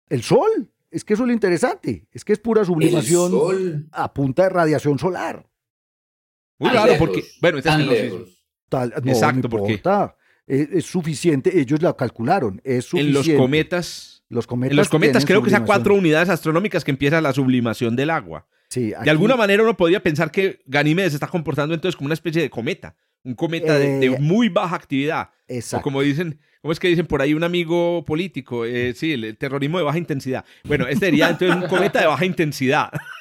El sol. Es que eso es lo interesante. Es que es pura sublimación a punta de radiación solar. Muy claro, porque. Bueno, este es Tal, no, Exacto, porque. Es, es, suficiente, ellos la calcularon. Es suficiente. En los cometas los cometas, en los cometas creo que sean cuatro unidades astronómicas que empieza la sublimación del agua. Sí, De alguna manera uno podría pensar que Ganímedes se está comportando entonces como una especie de cometa, un cometa de, eh, muy baja actividad. Exacto. O como dicen, ¿cómo es que dicen por ahí un amigo político? Eh, sí, el, terrorismo de baja intensidad. Bueno, este sería entonces un cometa de baja intensidad.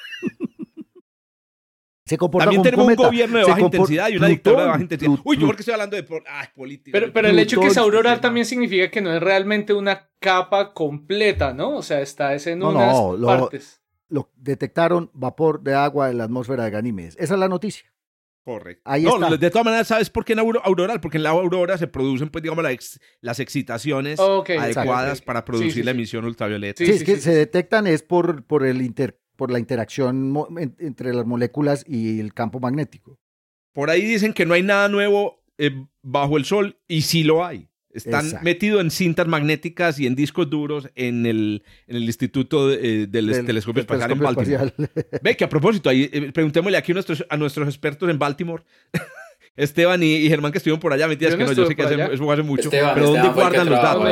Se comporta También tenemos un gobierno de baja intensidad y una dictadura de baja intensidad. Uy, yo porque estoy hablando de política. Pero, pero el hecho que es aurora también significa que no es realmente una capa completa, ¿no? O sea, está ese en unas partes. Lo, detectaron vapor de agua en la atmósfera de Ganímedes. Esa es la noticia. Correcto. Ahí no, de todas maneras, ¿sabes por qué en auroral? Porque en la aurora se producen, pues, digamos, las excitaciones adecuadas para producir la emisión ultravioleta. Sí, es que se detectan es por, por el inter por la interacción entre las moléculas y el campo magnético. Por ahí dicen que no hay nada nuevo eh, bajo el Sol y sí lo hay. Están metidos en cintas magnéticas y en discos duros en el, en el Instituto eh, del, Telescopio Espacial en Baltimore. Ve que a propósito, ahí, eh, preguntémosle aquí a nuestros, a nuestros expertos en Baltimore Esteban y, Germán que estuvieron por allá, mentiras que no, yo sé que hace, eso hace mucho. pero ¿dónde guardan los datos?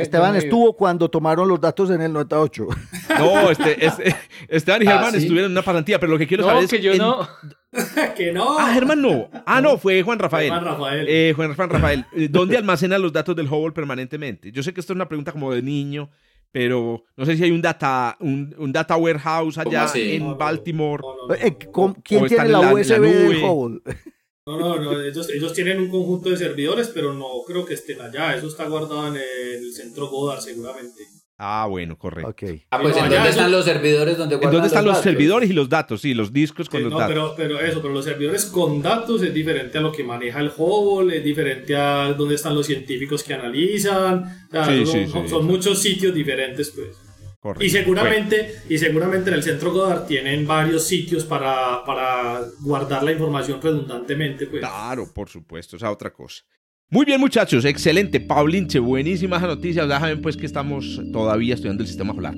Esteban estuvo cuando tomaron los datos en el 98. No, este, este, Esteban y ah, Germán estuvieron en una pasantía, pero lo que quiero saber es que yo no. que no. Ah, Germán no. Ah, no, fue Juan Rafael. Juan Rafael. Eh, Juan, Rafael. Eh, ¿Dónde almacena los datos del Hubble permanentemente? Yo sé que esto es una pregunta como de niño, pero no sé si hay un data, un, data warehouse allá en Baltimore. ¿Quién tiene la, USB del Hubble? No, no, no ellos, ellos, tienen un conjunto de servidores, pero no creo que estén allá. Eso está guardado en el centro Goddard seguramente. Ah, bueno, correcto. Ah, pues ¿en dónde están los servidores donde ¿En dónde están los, servidores y los datos? Sí, los discos con los no, datos. Pero, pero eso, pero los servidores con datos es diferente a lo que maneja el Hubble, es diferente a dónde están los científicos que analizan. sí, son, sí, son, muchos sitios diferentes, pues. Correcto. Y seguramente, y seguramente en el centro Goddard tienen varios sitios para, para guardar la información redundantemente. Pues. Claro, por supuesto, esa otra cosa. Muy bien, muchachos, excelente. Paulinche, buenísimas noticias. Ya saben, pues, que estamos todavía estudiando el sistema solar.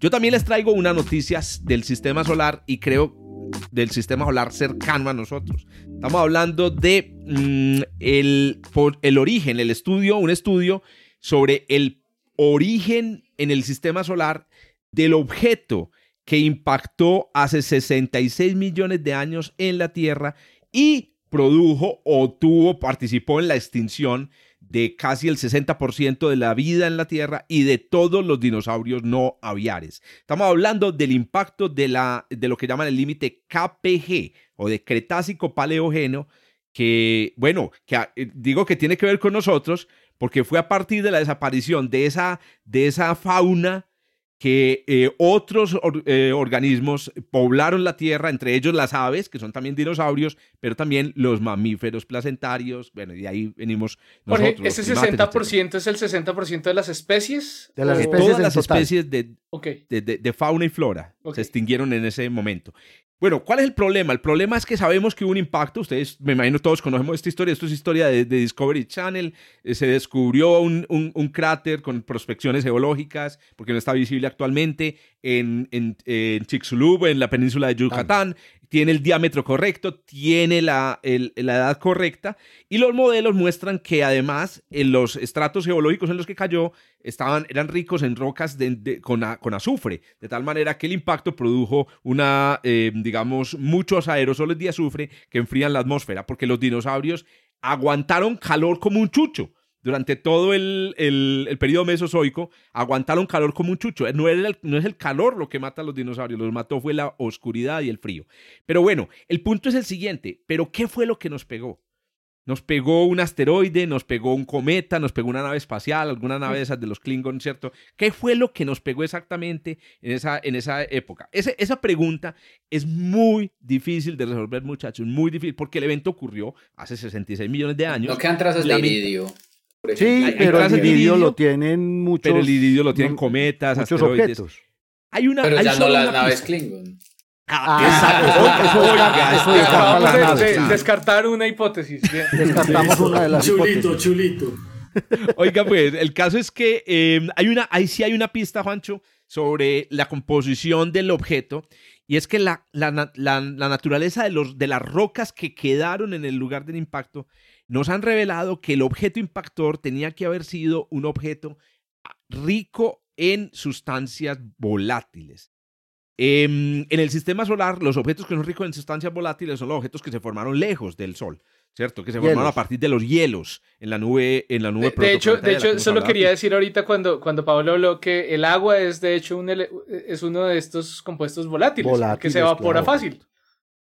Yo también les traigo unas noticias del sistema solar y creo del sistema solar cercano a nosotros. Estamos hablando de mm, el, el origen, el estudio, un estudio sobre el origen en el sistema solar del objeto que impactó hace 66 millones de años en la Tierra y produjo o tuvo, participó en la extinción de casi el 60% de la vida en la Tierra y de todos los dinosaurios no aviares. Estamos hablando del impacto de, la, de lo que llaman el límite KPG o de Cretácico Paleógeno, que, bueno, que eh, digo que tiene que ver con nosotros, porque fue a partir de la desaparición de esa, de esa fauna que eh, otros eh, organismos poblaron la Tierra, entre ellos las aves, que son también dinosaurios, pero también los mamíferos placentarios. Bueno, y ahí venimos nosotros. Jorge, ¿ese 60% es el 60% de las especies? De las especies Todas las especies de, de, fauna y flora se extinguieron en ese momento. Bueno, ¿cuál es el problema? El problema es que sabemos que hubo un impacto. Ustedes, me imagino, todos conocemos esta historia. Esto es historia de, Discovery Channel. Eh, se descubrió un, cráter con prospecciones geológicas, porque no está visible actualmente, en, en, en Chicxulub, en la península de Yucatán tiene el diámetro correcto, tiene la, la, edad correcta y los modelos muestran que además en los estratos geológicos en los que cayó estaban, eran ricos en rocas con, con, azufre, de tal manera que el impacto produjo una, eh, digamos, muchos aerosoles de azufre que enfrían la atmósfera, porque los dinosaurios aguantaron calor como un chucho durante todo el, el, periodo mesozoico, aguantaron calor como un chucho. No, no es el calor lo que mata a los dinosaurios, los mató fue la oscuridad y el frío. Pero bueno, el punto es el siguiente, ¿pero qué fue lo que nos pegó? Nos pegó un asteroide, nos pegó un cometa, nos pegó una nave espacial, alguna nave de esas de los Klingon, ¿cierto? ¿Qué fue lo que nos pegó exactamente en esa, en esa época? esa pregunta es muy difícil de resolver, muchachos, muy difícil, porque el evento ocurrió hace 66 millones de años. No quedan trazas de iridio. Sí, pero el iridio lo tienen muchos. Pero el iridio lo tienen cometas, muchos asteroides. objetos. Hay una, pero ya no las naves Klingon. Descartar una hipótesis. Descartamos una de las chulito, Chulito, Oiga, pues, el caso es que eh, hay una, ahí sí hay una pista, Juancho, sobre la composición del objeto. Y es que la, la, la, la naturaleza de, los, de las rocas que quedaron en el lugar del impacto nos han revelado que el objeto impactor tenía que haber sido un objeto rico en sustancias volátiles. Em, en el sistema solar, los objetos que son ricos en sustancias volátiles son los objetos que se formaron lejos del Sol, ¿cierto? Que se formaron a partir de los hielos en la nube, en la nube De, de hecho, de hecho solo quería decir ahorita cuando, cuando Pablo habló que el agua es de hecho un, es uno de estos compuestos volátiles, que se evapora fácil.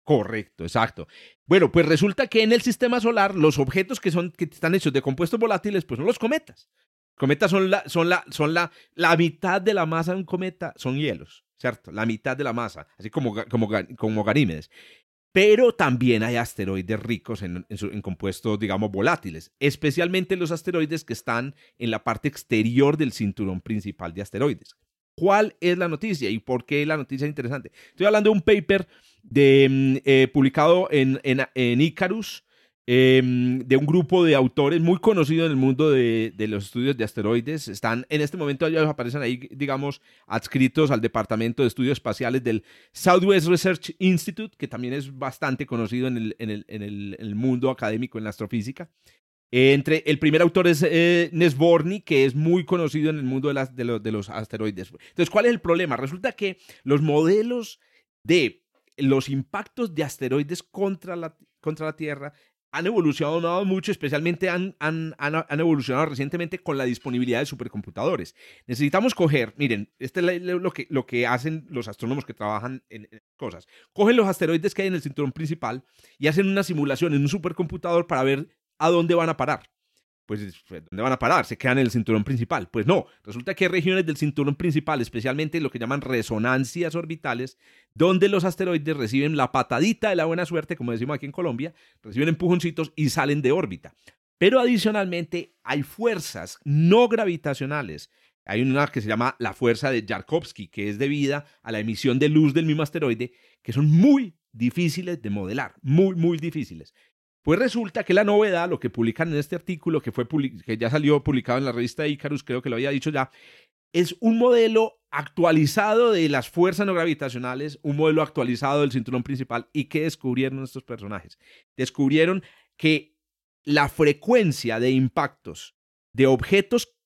Correcto, exacto. Bueno, pues resulta que en el sistema solar los objetos que, son, que están hechos de compuestos volátiles pues son los cometas. Cometas son la, son la, son la, la mitad de la masa de un cometa, son hielos, ¿cierto? La mitad de la masa, así como, como, como Ganímedes. Pero también hay asteroides ricos en, en, compuestos, digamos, volátiles, especialmente los asteroides que están en la parte exterior del cinturón principal de asteroides. ¿Cuál es la noticia y por qué la noticia es interesante? Estoy hablando de un paper de, mm, eh, publicado en, en, Icarus em, de un grupo de autores muy conocido en el mundo de, los estudios de asteroides. Están en este momento, ellos aparecen ahí, digamos, adscritos al Departamento de Estudios Espaciales del Southwest Research Institute, que también es bastante conocido en el, en el mundo académico en la astrofísica. Entre, el primer autor es eh, Nesborny, que es muy conocido en el mundo de, las, de, los asteroides. Entonces, ¿cuál es el problema? Resulta que los modelos de los impactos de asteroides contra la, contra la Tierra han evolucionado mucho, especialmente han, han, han, evolucionado recientemente con la disponibilidad de supercomputadores. Necesitamos coger, miren, este es lo que, lo que hacen los astrónomos que trabajan en, en, cosas. Cogen los asteroides que hay en el cinturón principal y hacen una simulación en un supercomputador para ver ¿a dónde van a parar? Pues, pues, ¿dónde van a parar? ¿Se quedan en el cinturón principal? Pues no, resulta que hay regiones del cinturón principal, especialmente lo que llaman resonancias orbitales, donde los asteroides reciben la patadita de la buena suerte, como decimos aquí en Colombia, reciben empujoncitos y salen de órbita. Pero adicionalmente hay fuerzas no gravitacionales. Hay una que se llama la fuerza de Yarkovsky, que es debida a la emisión de luz del mismo asteroide, que son muy difíciles de modelar, muy, muy difíciles. Pues resulta que la novedad, lo que publican en este artículo, que, fue que ya salió publicado en la revista Icarus, creo que lo había dicho ya, es un modelo actualizado de las fuerzas no gravitacionales, un modelo actualizado del cinturón principal. ¿Y qué descubrieron estos personajes? Descubrieron que la frecuencia de impactos de objetos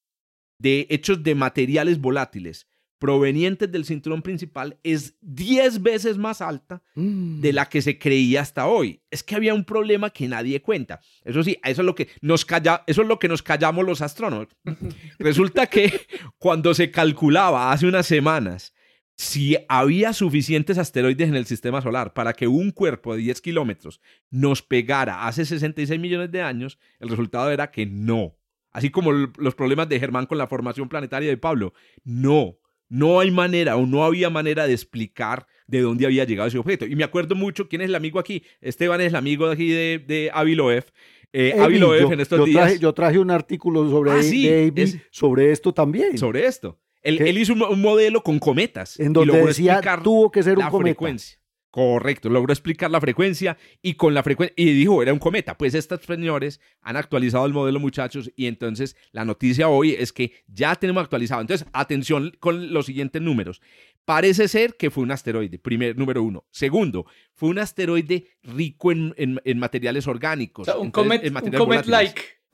de hechos de materiales volátiles provenientes del cinturón principal es 10 veces más alta mm. de la que se creía hasta hoy. Es que había un problema que nadie cuenta. Eso sí, eso es lo que nos, calla, eso es lo que nos callamos los astrónomos. Resulta que cuando se calculaba hace unas semanas si había suficientes asteroides en el sistema solar para que un cuerpo de 10 kilómetros nos pegara hace 66 millones de años, el resultado era que no. Así como los problemas de Germán con la formación planetaria de Pablo. No, no hay manera o no había manera de explicar de dónde había llegado ese objeto. Y me acuerdo mucho, ¿quién es el amigo aquí? Esteban es el amigo de aquí de, de Aviloev. Eh, en estos días. Traje, yo traje un artículo sobre, ah, sobre esto también. Sobre esto. Él, hizo un, modelo con cometas. En donde decía tuvo que ser un cometa. Frecuencia. Correcto, logró explicar la frecuencia y con la frecuencia y dijo, era un cometa. Pues estos señores han actualizado el modelo, muchachos, y entonces la noticia hoy es que ya tenemos actualizado. Entonces, atención con los siguientes números. Parece ser que fue un asteroide, primer número uno. Segundo, fue un asteroide rico en, materiales orgánicos. un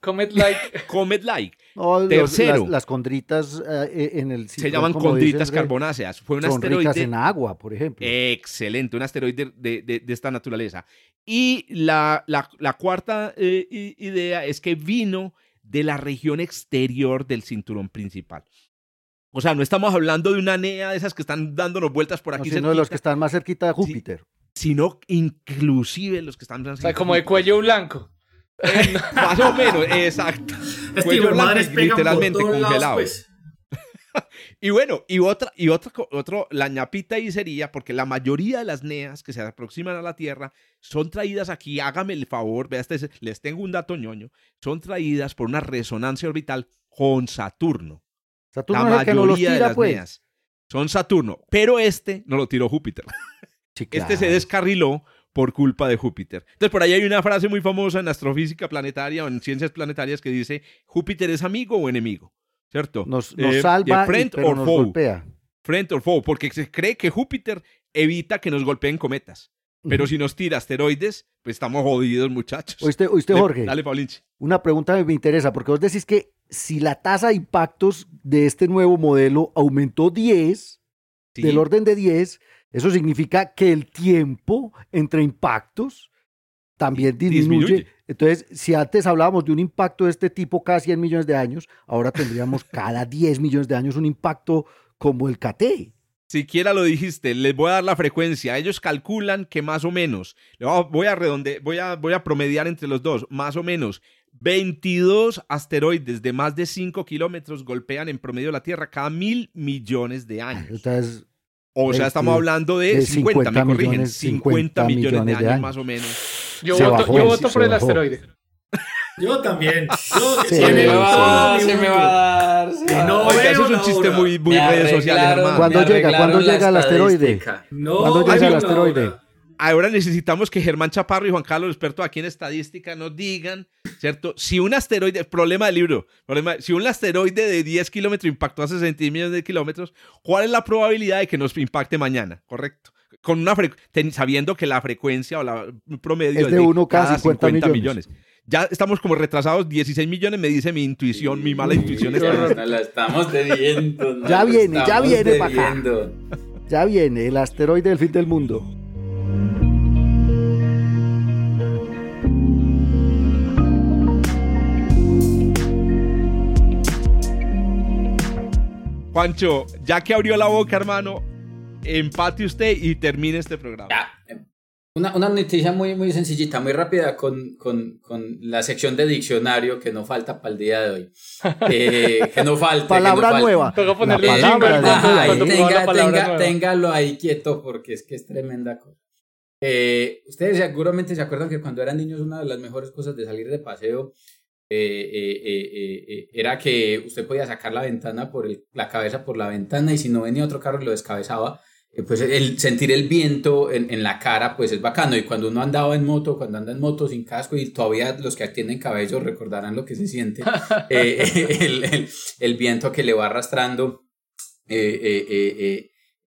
comet-like. Comet-like. Comet-like. Tercero. Las, condritas eh, eh, en el Se llaman condritas carbonáceas. Fue un asteroide. en agua, por ejemplo. Excelente, un asteroide de, esta naturaleza. Y la, la, cuarta eh, idea es que vino de la región exterior del cinturón principal. O sea, no estamos hablando de una NEA de esas que están dándonos vueltas por aquí. No, sino de los que están más cerquita de Júpiter. sino inclusive los que están más O sea, como de cuello blanco. Más o menos, exacto. literalmente congelado. Pues. y bueno, y otra, y otra, otro, la ñapita ahí sería, porque la mayoría de las neas que se aproximan a la Tierra son traídas aquí, hágame el favor, vea, este, les tengo un dato ñoño, son traídas por una resonancia orbital con Saturno. Saturno la mayoría de las pues. neas son Saturno, pero este no lo tiró Júpiter. Este se descarriló por culpa de Júpiter. Entonces, por ahí hay una frase muy famosa en astrofísica planetaria o en ciencias planetarias que dice, ¿Júpiter es amigo o enemigo? ¿Cierto? Nos, eh, salva, y, pero nos golpea. Friend or foe, porque se cree que Júpiter evita que nos golpeen cometas. Pero si nos tira asteroides, pues estamos jodidos, muchachos. Oíste, Jorge. Dale, Paulinche. Una pregunta me interesa, porque vos decís que si la tasa de impactos de este nuevo modelo aumentó 10, del orden de 10, eso significa que el tiempo entre impactos también disminuye. Entonces, si antes hablábamos de un impacto de este tipo cada 100 millones de años, ahora tendríamos cada 10 millones de años un impacto como el KT. Siquiera lo dijiste, les voy a dar la frecuencia. Ellos calculan que más o menos, voy a redonde, voy a, voy a promediar entre los dos, más o menos 22 asteroides de más de 5 kilómetros golpean en promedio la Tierra cada mil millones de años. Entonces, o sea, estamos hablando de, 50, me corrigen, 50, millones, de, años, más o menos. Yo, voto, yo voto, por el asteroide. Yo también. Yo, se, me va a dar, se me va a dar. No, Oiga, eso es un chiste muy, muy redes sociales, hermano. ¿Cuándo llega? ¿Cuándo llega el asteroide? No, ¿Cuándo llega el asteroide? Ahora necesitamos que Germán Chaparro y Juan Carlos, expertos aquí en estadística, nos digan, ¿cierto? Si un asteroide, problema del libro, problema, si un asteroide de 10 kilómetros impactó a 60 millones de kilómetros, ¿cuál es la probabilidad de que nos impacte mañana? ¿Correcto? Con una sabiendo que la frecuencia o la promedio es de 1 cada 50, millones. Ya estamos como retrasados 16 millones, me dice mi intuición, mi mala intuición. la estamos debiendo. ya viene, ya viene para acá. Ya viene el asteroide del fin del mundo. Juancho, ya que abrió la boca, hermano, empate usted y termine este programa. Una, una, noticia muy, muy sencillita, muy rápida con, con, con, la sección de diccionario que no falta para el día de hoy. Eh, que no falta. palabra nueva. Tengo ponerle tenga, tenga, téngalo ahí quieto porque es que es tremenda cosa. Eh, ustedes seguramente se acuerdan que cuando eran niños una de las mejores cosas de salir de paseo eh, eh, eh, era que usted podía sacar la ventana por la cabeza por la ventana y si no venía otro carro y lo descabezaba, pues el sentir el viento en, en, la cara pues es bacano. Y cuando uno andaba en moto, cuando anda en moto sin casco y todavía los que tienen cabello recordarán lo que se siente, el, el, el, viento que le va arrastrando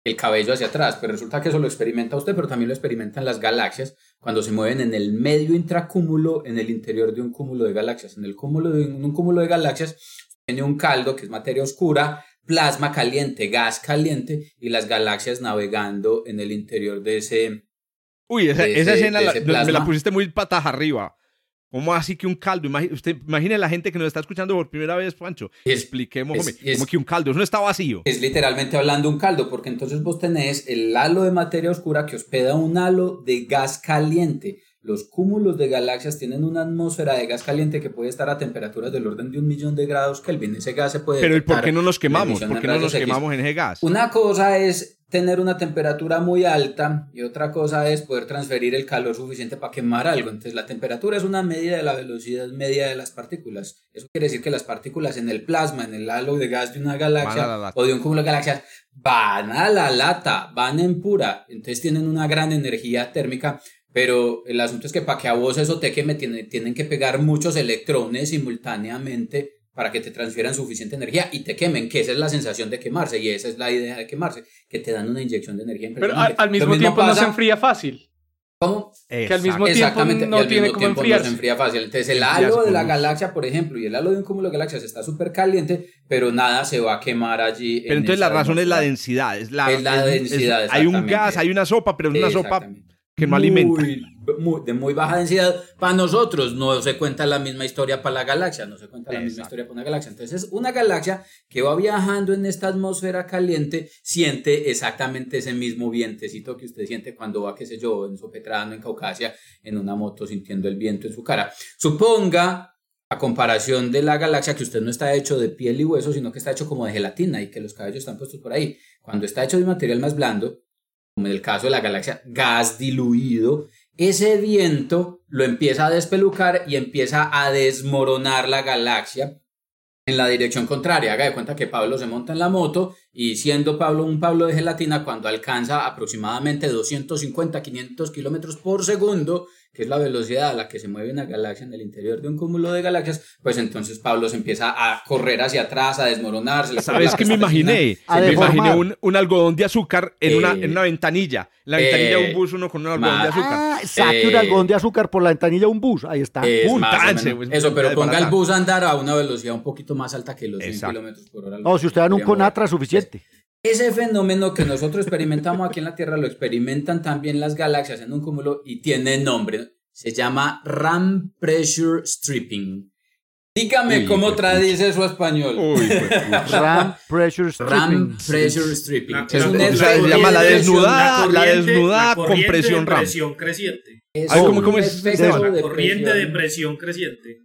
el cabello hacia atrás, pero resulta que eso lo experimenta usted, pero también lo experimentan las galaxias cuando se mueven en el medio intracúmulo, en el interior de un cúmulo de galaxias. En el cúmulo de un cúmulo de galaxias tiene un caldo que es materia oscura, plasma caliente, gas caliente y las galaxias navegando en el interior de ese. Uy, esa, escena me la pusiste muy patas arriba. ¿Cómo así que un caldo? usted imagine la gente que nos está escuchando por primera vez, Pancho. Expliquemos, ¿cómo que un caldo? Eso no está vacío. Es literalmente hablando un caldo, porque entonces vos tenés el halo de materia oscura que hospeda un halo de gas caliente. Los cúmulos de galaxias tienen una atmósfera de gas caliente que puede estar a temperaturas del orden de un millón de grados Kelvin. Ese gas se puede. Pero ¿y por qué no nos quemamos? ¿Por qué no nos quemamos en ese gas? Una cosa es tener una temperatura muy alta y otra cosa es poder transferir el calor suficiente para quemar algo. Entonces la temperatura es una medida de la velocidad media de las partículas. Eso quiere decir que las partículas en el plasma, en el halo de gas de una galaxia o de un cúmulo de galaxias van a la lata, van en pura. Entonces tienen una gran energía térmica. Pero el asunto es que para que a vos eso te queme, tienen que pegar muchos electrones simultáneamente para que te transfieran suficiente energía y te quemen, que esa es la sensación de quemarse y esa es la idea de quemarse, que te dan una inyección de energía Pero al, mismo, tiempo no se enfría fácil. ¿Cómo? Que al mismo tiempo no tiene como enfriarse. No se enfría fácil. Entonces el halo de la galaxia, por ejemplo, y el halo de un cúmulo de galaxias está súper caliente, pero nada se va a quemar allí. Pero entonces la razón es la densidad. Es la, densidad. hay un gas, hay una sopa, pero es una sopa que no alimenta. de muy baja densidad. Para nosotros no se cuenta la misma historia para la galaxia, no se cuenta la misma historia para una galaxia. Entonces, una galaxia que va viajando en esta atmósfera caliente siente exactamente ese mismo vientecito que usted siente cuando va, qué sé yo, en Sopetrano, en Caucasia, en una moto sintiendo el viento en su cara. Suponga a comparación de la galaxia que usted no está hecho de piel y hueso, sino que está hecho como de gelatina y que los cabellos están puestos por ahí. Cuando está hecho de material más blando, como en el caso de la galaxia, gas diluido, ese viento lo empieza a despelucar y empieza a desmoronar la galaxia en la dirección contraria. Haga de cuenta que Pablo se monta en la moto y siendo Pablo un Pablo de gelatina, cuando alcanza aproximadamente 250, 500 kilómetros por segundo, que es la velocidad a la que se mueve una galaxia en el interior de un cúmulo de galaxias, pues entonces Pablo se empieza a correr hacia atrás, a desmoronarse. ¿Sabes qué me imaginé? me imaginé un, un, algodón de azúcar en, una, en una ventanilla. La ventanilla de un eh, bus, uno con un algodón de azúcar. Ah, saque un algodón de azúcar por la ventanilla de un bus. Ahí está. Pues, Eso, pero ponga el bus a andar a una velocidad un poquito más alta que los 100 kilómetros por hora. No, si usted en un Conatra, suficiente. Ese fenómeno que nosotros experimentamos aquí en la Tierra lo experimentan también las galaxias en un cúmulo y tiene nombre. Se llama Ram Pressure Stripping. Dígame cómo traduce eso a español. Ram Pressure Stripping. Ram Pressure Stripping. es se llama la desnudada, la, desnudada con presión RAM. Presión creciente. Es ¿cómo, cómo es? La corriente de presión creciente.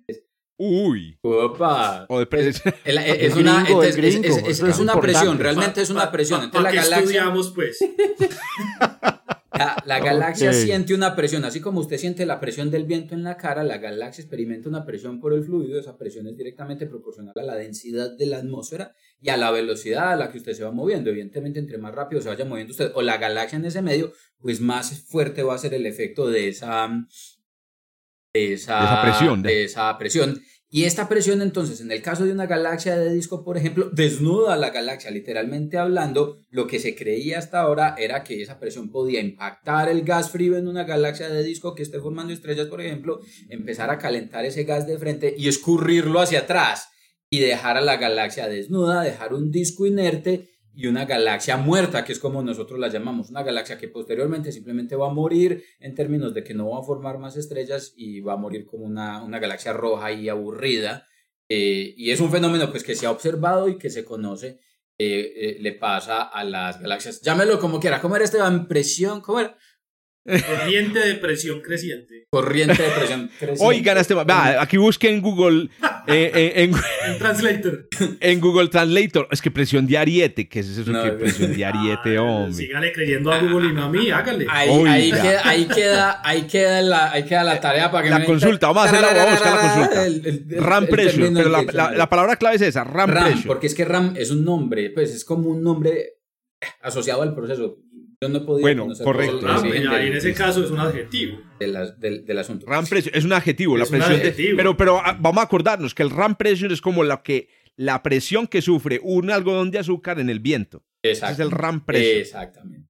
Uy. Opa. es, una, es, una presión, realmente es una presión. Entonces la galaxia. estudiamos, pues? La, galaxia siente una presión, así como usted siente la presión del viento en la cara, la galaxia experimenta una presión por el fluido, esa presión es directamente proporcional a la densidad de la atmósfera y a la velocidad a la que usted se va moviendo. Evidentemente, entre más rápido se vaya moviendo usted o la galaxia en ese medio, pues más fuerte va a ser el efecto de esa, de esa, presión. De esa presión. Y esta presión entonces, en el caso de una galaxia de disco, por ejemplo, desnuda la galaxia, literalmente hablando, lo que se creía hasta ahora era que esa presión podía impactar el gas frío en una galaxia de disco que esté formando estrellas, por ejemplo, empezar a calentar ese gas de frente y escurrirlo hacia atrás y dejar a la galaxia desnuda, dejar un disco inerte y una galaxia muerta, que es como nosotros la llamamos, una galaxia que posteriormente simplemente va a morir en términos de que no va a formar más estrellas y va a morir como una, una galaxia roja y aburrida. Eh, y es un fenómeno pues que se ha observado y que se conoce, eh, eh, le pasa a las galaxias. Llámelo como quiera, ¿cómo era Esteban? Presión, ¿cómo era? Corriente de presión creciente. Corriente de presión creciente. Oigan, este, aquí busquen en Google. Eh, eh, en, Translator. En Google Translator. Es que presión de ariete. ¿Qué es eso? que presión de ariete, hombre? Sígale creyendo a Google y no a mí, hágale. Ahí, ahí, queda, ahí, queda, ahí, queda la, ahí queda la tarea para que La consulta, vamos a hacer la, vamos a buscar la consulta. El, RAM pressure. Pero la, la, palabra clave es esa, RAM, RAM pressure. Porque es que RAM es un nombre, pues es como un nombre asociado al proceso yo no he podido bueno, correcto. Ah, en ese caso es un adjetivo. del, asunto. RAM pressure es un adjetivo. la presión pero, pero ah, vamos a acordarnos que el RAM pressure es como la, que, la presión que sufre un algodón de azúcar en el viento. Ese es el RAM pressure. Exactamente.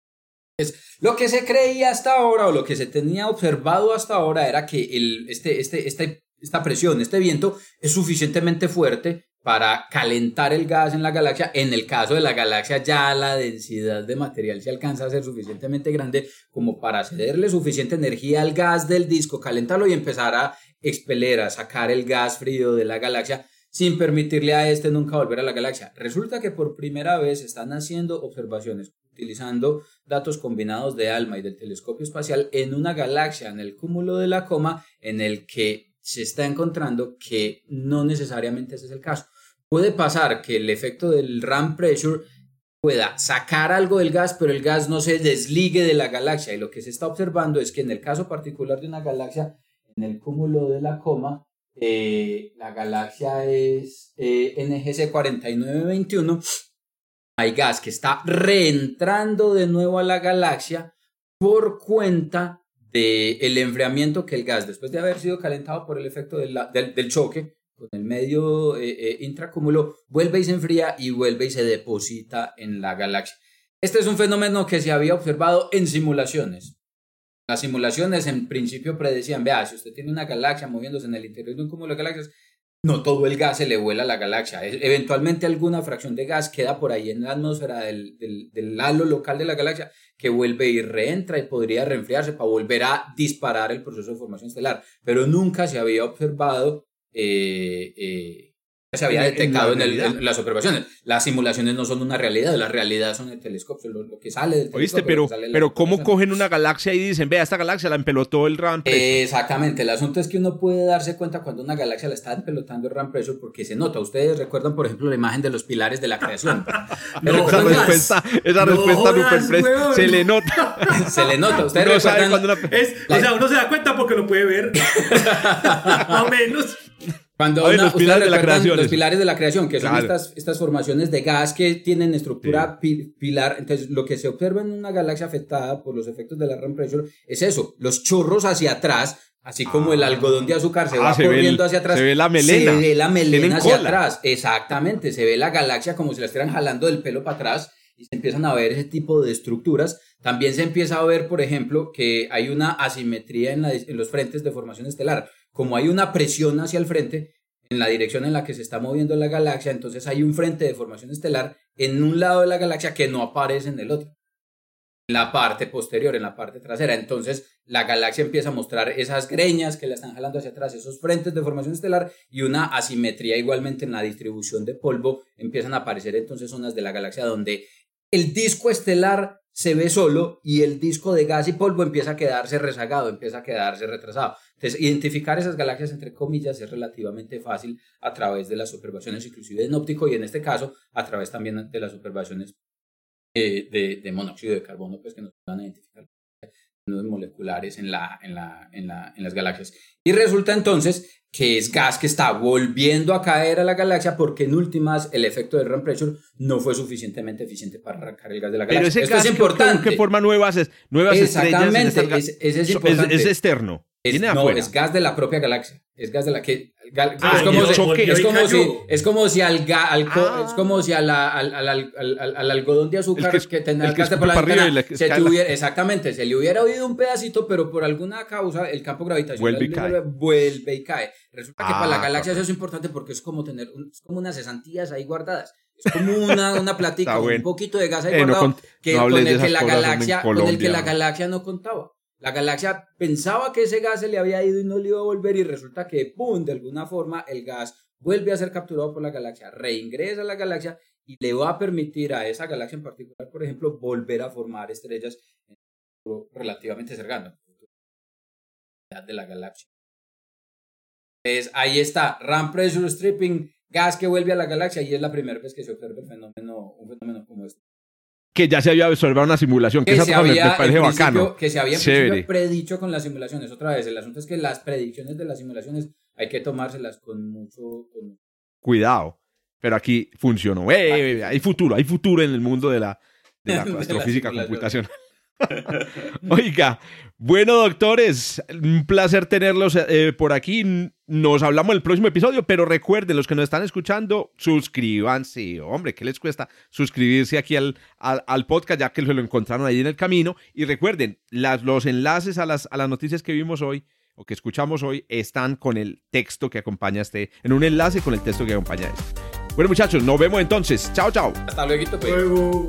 Es, lo que se creía hasta ahora o lo que se tenía observado hasta ahora era que el, este, este, este, esta presión, este viento es suficientemente fuerte para calentar el gas en la galaxia. En el caso de la galaxia ya la densidad de material se alcanza a ser suficientemente grande como para cederle suficiente energía al gas del disco, calentarlo y empezar a expeler, a sacar el gas frío de la galaxia sin permitirle a este nunca volver a la galaxia. Resulta que por primera vez están haciendo observaciones utilizando datos combinados de ALMA y del telescopio espacial en una galaxia en el cúmulo de la coma en el que se está encontrando que no necesariamente ese es el caso. Puede pasar que el efecto del RAM pressure pueda sacar algo del gas, pero el gas no se desligue de la galaxia. Y lo que se está observando es que en el caso particular de una galaxia, en el cúmulo de la coma, eh, la galaxia es eh, NGC 4921, hay gas que está reentrando de nuevo a la galaxia por cuenta del el enfriamiento que el gas, después de haber sido calentado por el efecto del, del choque, con el medio eh, eh, intracúmulo, vuelve y se enfría y vuelve y se deposita en la galaxia. Este es un fenómeno que se había observado en simulaciones. Las simulaciones en principio predecían, vea, si usted tiene una galaxia moviéndose en el interior de un cúmulo de galaxias, no todo el gas se le vuela a la galaxia. Eventualmente alguna fracción de gas queda por ahí en la atmósfera del halo local de la galaxia que vuelve y reentra y podría reenfriarse para volver a disparar el proceso de formación estelar. Pero nunca se había observado eh, eh, se había detectado en, las observaciones. Las simulaciones no son una realidad, la realidad son el telescopio, lo, que sale del telescopio. pero, pero ¿cómo cogen una galaxia y dicen, vea, esta galaxia la empelotó el RAM Exactamente, el asunto es que uno puede darse cuenta cuando una galaxia la está empelotando el RAM pressure porque se nota. Ustedes recuerdan, por ejemplo, la imagen de los pilares de la creación. esa respuesta, esa respuesta se le nota. se le nota. Ustedes recuerdan. O sea, uno se da cuenta porque lo puede ver. Más o menos. Cuando los, pilares de la creación, los pilares de la creación, que son estas, estas formaciones de gas que tienen estructura pilar. Entonces, lo que se observa en una galaxia afectada por los efectos de la RAM pressure es eso, los chorros hacia atrás, así como el ah. algodón de azúcar se ah, va corriendo hacia atrás. Se ve la melena. Se ve la melena hacia atrás. Exactamente, se ve la galaxia como si la estuvieran jalando del pelo para atrás y se empiezan a ver ese tipo de estructuras. También se empieza a ver, por ejemplo, que hay una asimetría en, en los frentes de formación estelar como hay una presión hacia el frente, en la dirección en la que se está moviendo la galaxia, entonces hay un frente de formación estelar en un lado de la galaxia que no aparece en el otro. En la parte posterior, en la parte trasera. Entonces la galaxia empieza a mostrar esas greñas que la están jalando hacia atrás, esos frentes de formación estelar y una asimetría igualmente en la distribución de polvo. Empiezan a aparecer entonces zonas de la galaxia donde el disco estelar se ve solo y el disco de gas y polvo empieza a quedarse rezagado, empieza a quedarse retrasado. Entonces, identificar esas galaxias, entre comillas, es relativamente fácil a través de las observaciones, inclusive en óptico, y en este caso, a través también de las observaciones eh, de, de, monóxido de carbono, pues que nos van a identificar. moleculares en, la, en, la, en, la, en las galaxias. Y resulta entonces que es gas que está volviendo a caer a la galaxia porque en últimas el efecto del ramp pressure no fue suficientemente eficiente para arrancar el gas de la galaxia. Pero ese gas es importante. Que, forma nuevas, nuevas Exactamente, estrellas. Exactamente, es, es, es, externo. No, es gas de la propia galaxia. Es gas de la que ah, es, como si, es, como si, es como si al, al ah. es como si al, al, al, algodón de azúcar que, que el gas por la ventana se tuviera, exactamente se le hubiera oído un pedacito pero por alguna causa el campo gravitacional vuelve y cae, vuelve y cae. resulta que para la ah, galaxia eso es importante porque es como tener es como unas cesantías ahí guardadas es como una, una platica, un poquito de gas ahí eh, guardado que, con el que la galaxia con el que la galaxia no contaba la galaxia pensaba que ese gas se le había ido y no le iba a volver y resulta que, ¡pum!, de alguna forma el gas vuelve a ser capturado por la galaxia, reingresa a la galaxia y le va a permitir a esa galaxia en particular, por ejemplo, volver a formar estrellas relativamente cercano de la galaxia. Entonces, ahí está, RAM pressure stripping, gas que vuelve a la galaxia y es la primera vez que se observa el fenómeno, un fenómeno como este que ya se había observado una simulación, que, se había, me parece bacano. Que se había predicho con las simulaciones. Otra vez, el asunto es que las predicciones de las simulaciones hay que tomárselas con mucho... Cuidado, pero aquí funcionó. Eh, hay futuro, hay futuro en el mundo de la, de la astrofísica computacional. Oiga, bueno, doctores, un placer tenerlos eh, por aquí. Nos hablamos en el próximo episodio, pero recuerden, los que nos están escuchando, suscríbanse. Hombre, ¿qué les cuesta suscribirse aquí al, al, podcast, ya que se lo encontraron ahí en el camino? Y recuerden, las, los enlaces a las, a las noticias que vimos hoy o que escuchamos hoy están con el texto que acompaña este, en un enlace con el texto que acompaña este. Bueno, muchachos, nos vemos entonces. Chao, chao. Hasta luego. Pues. luego.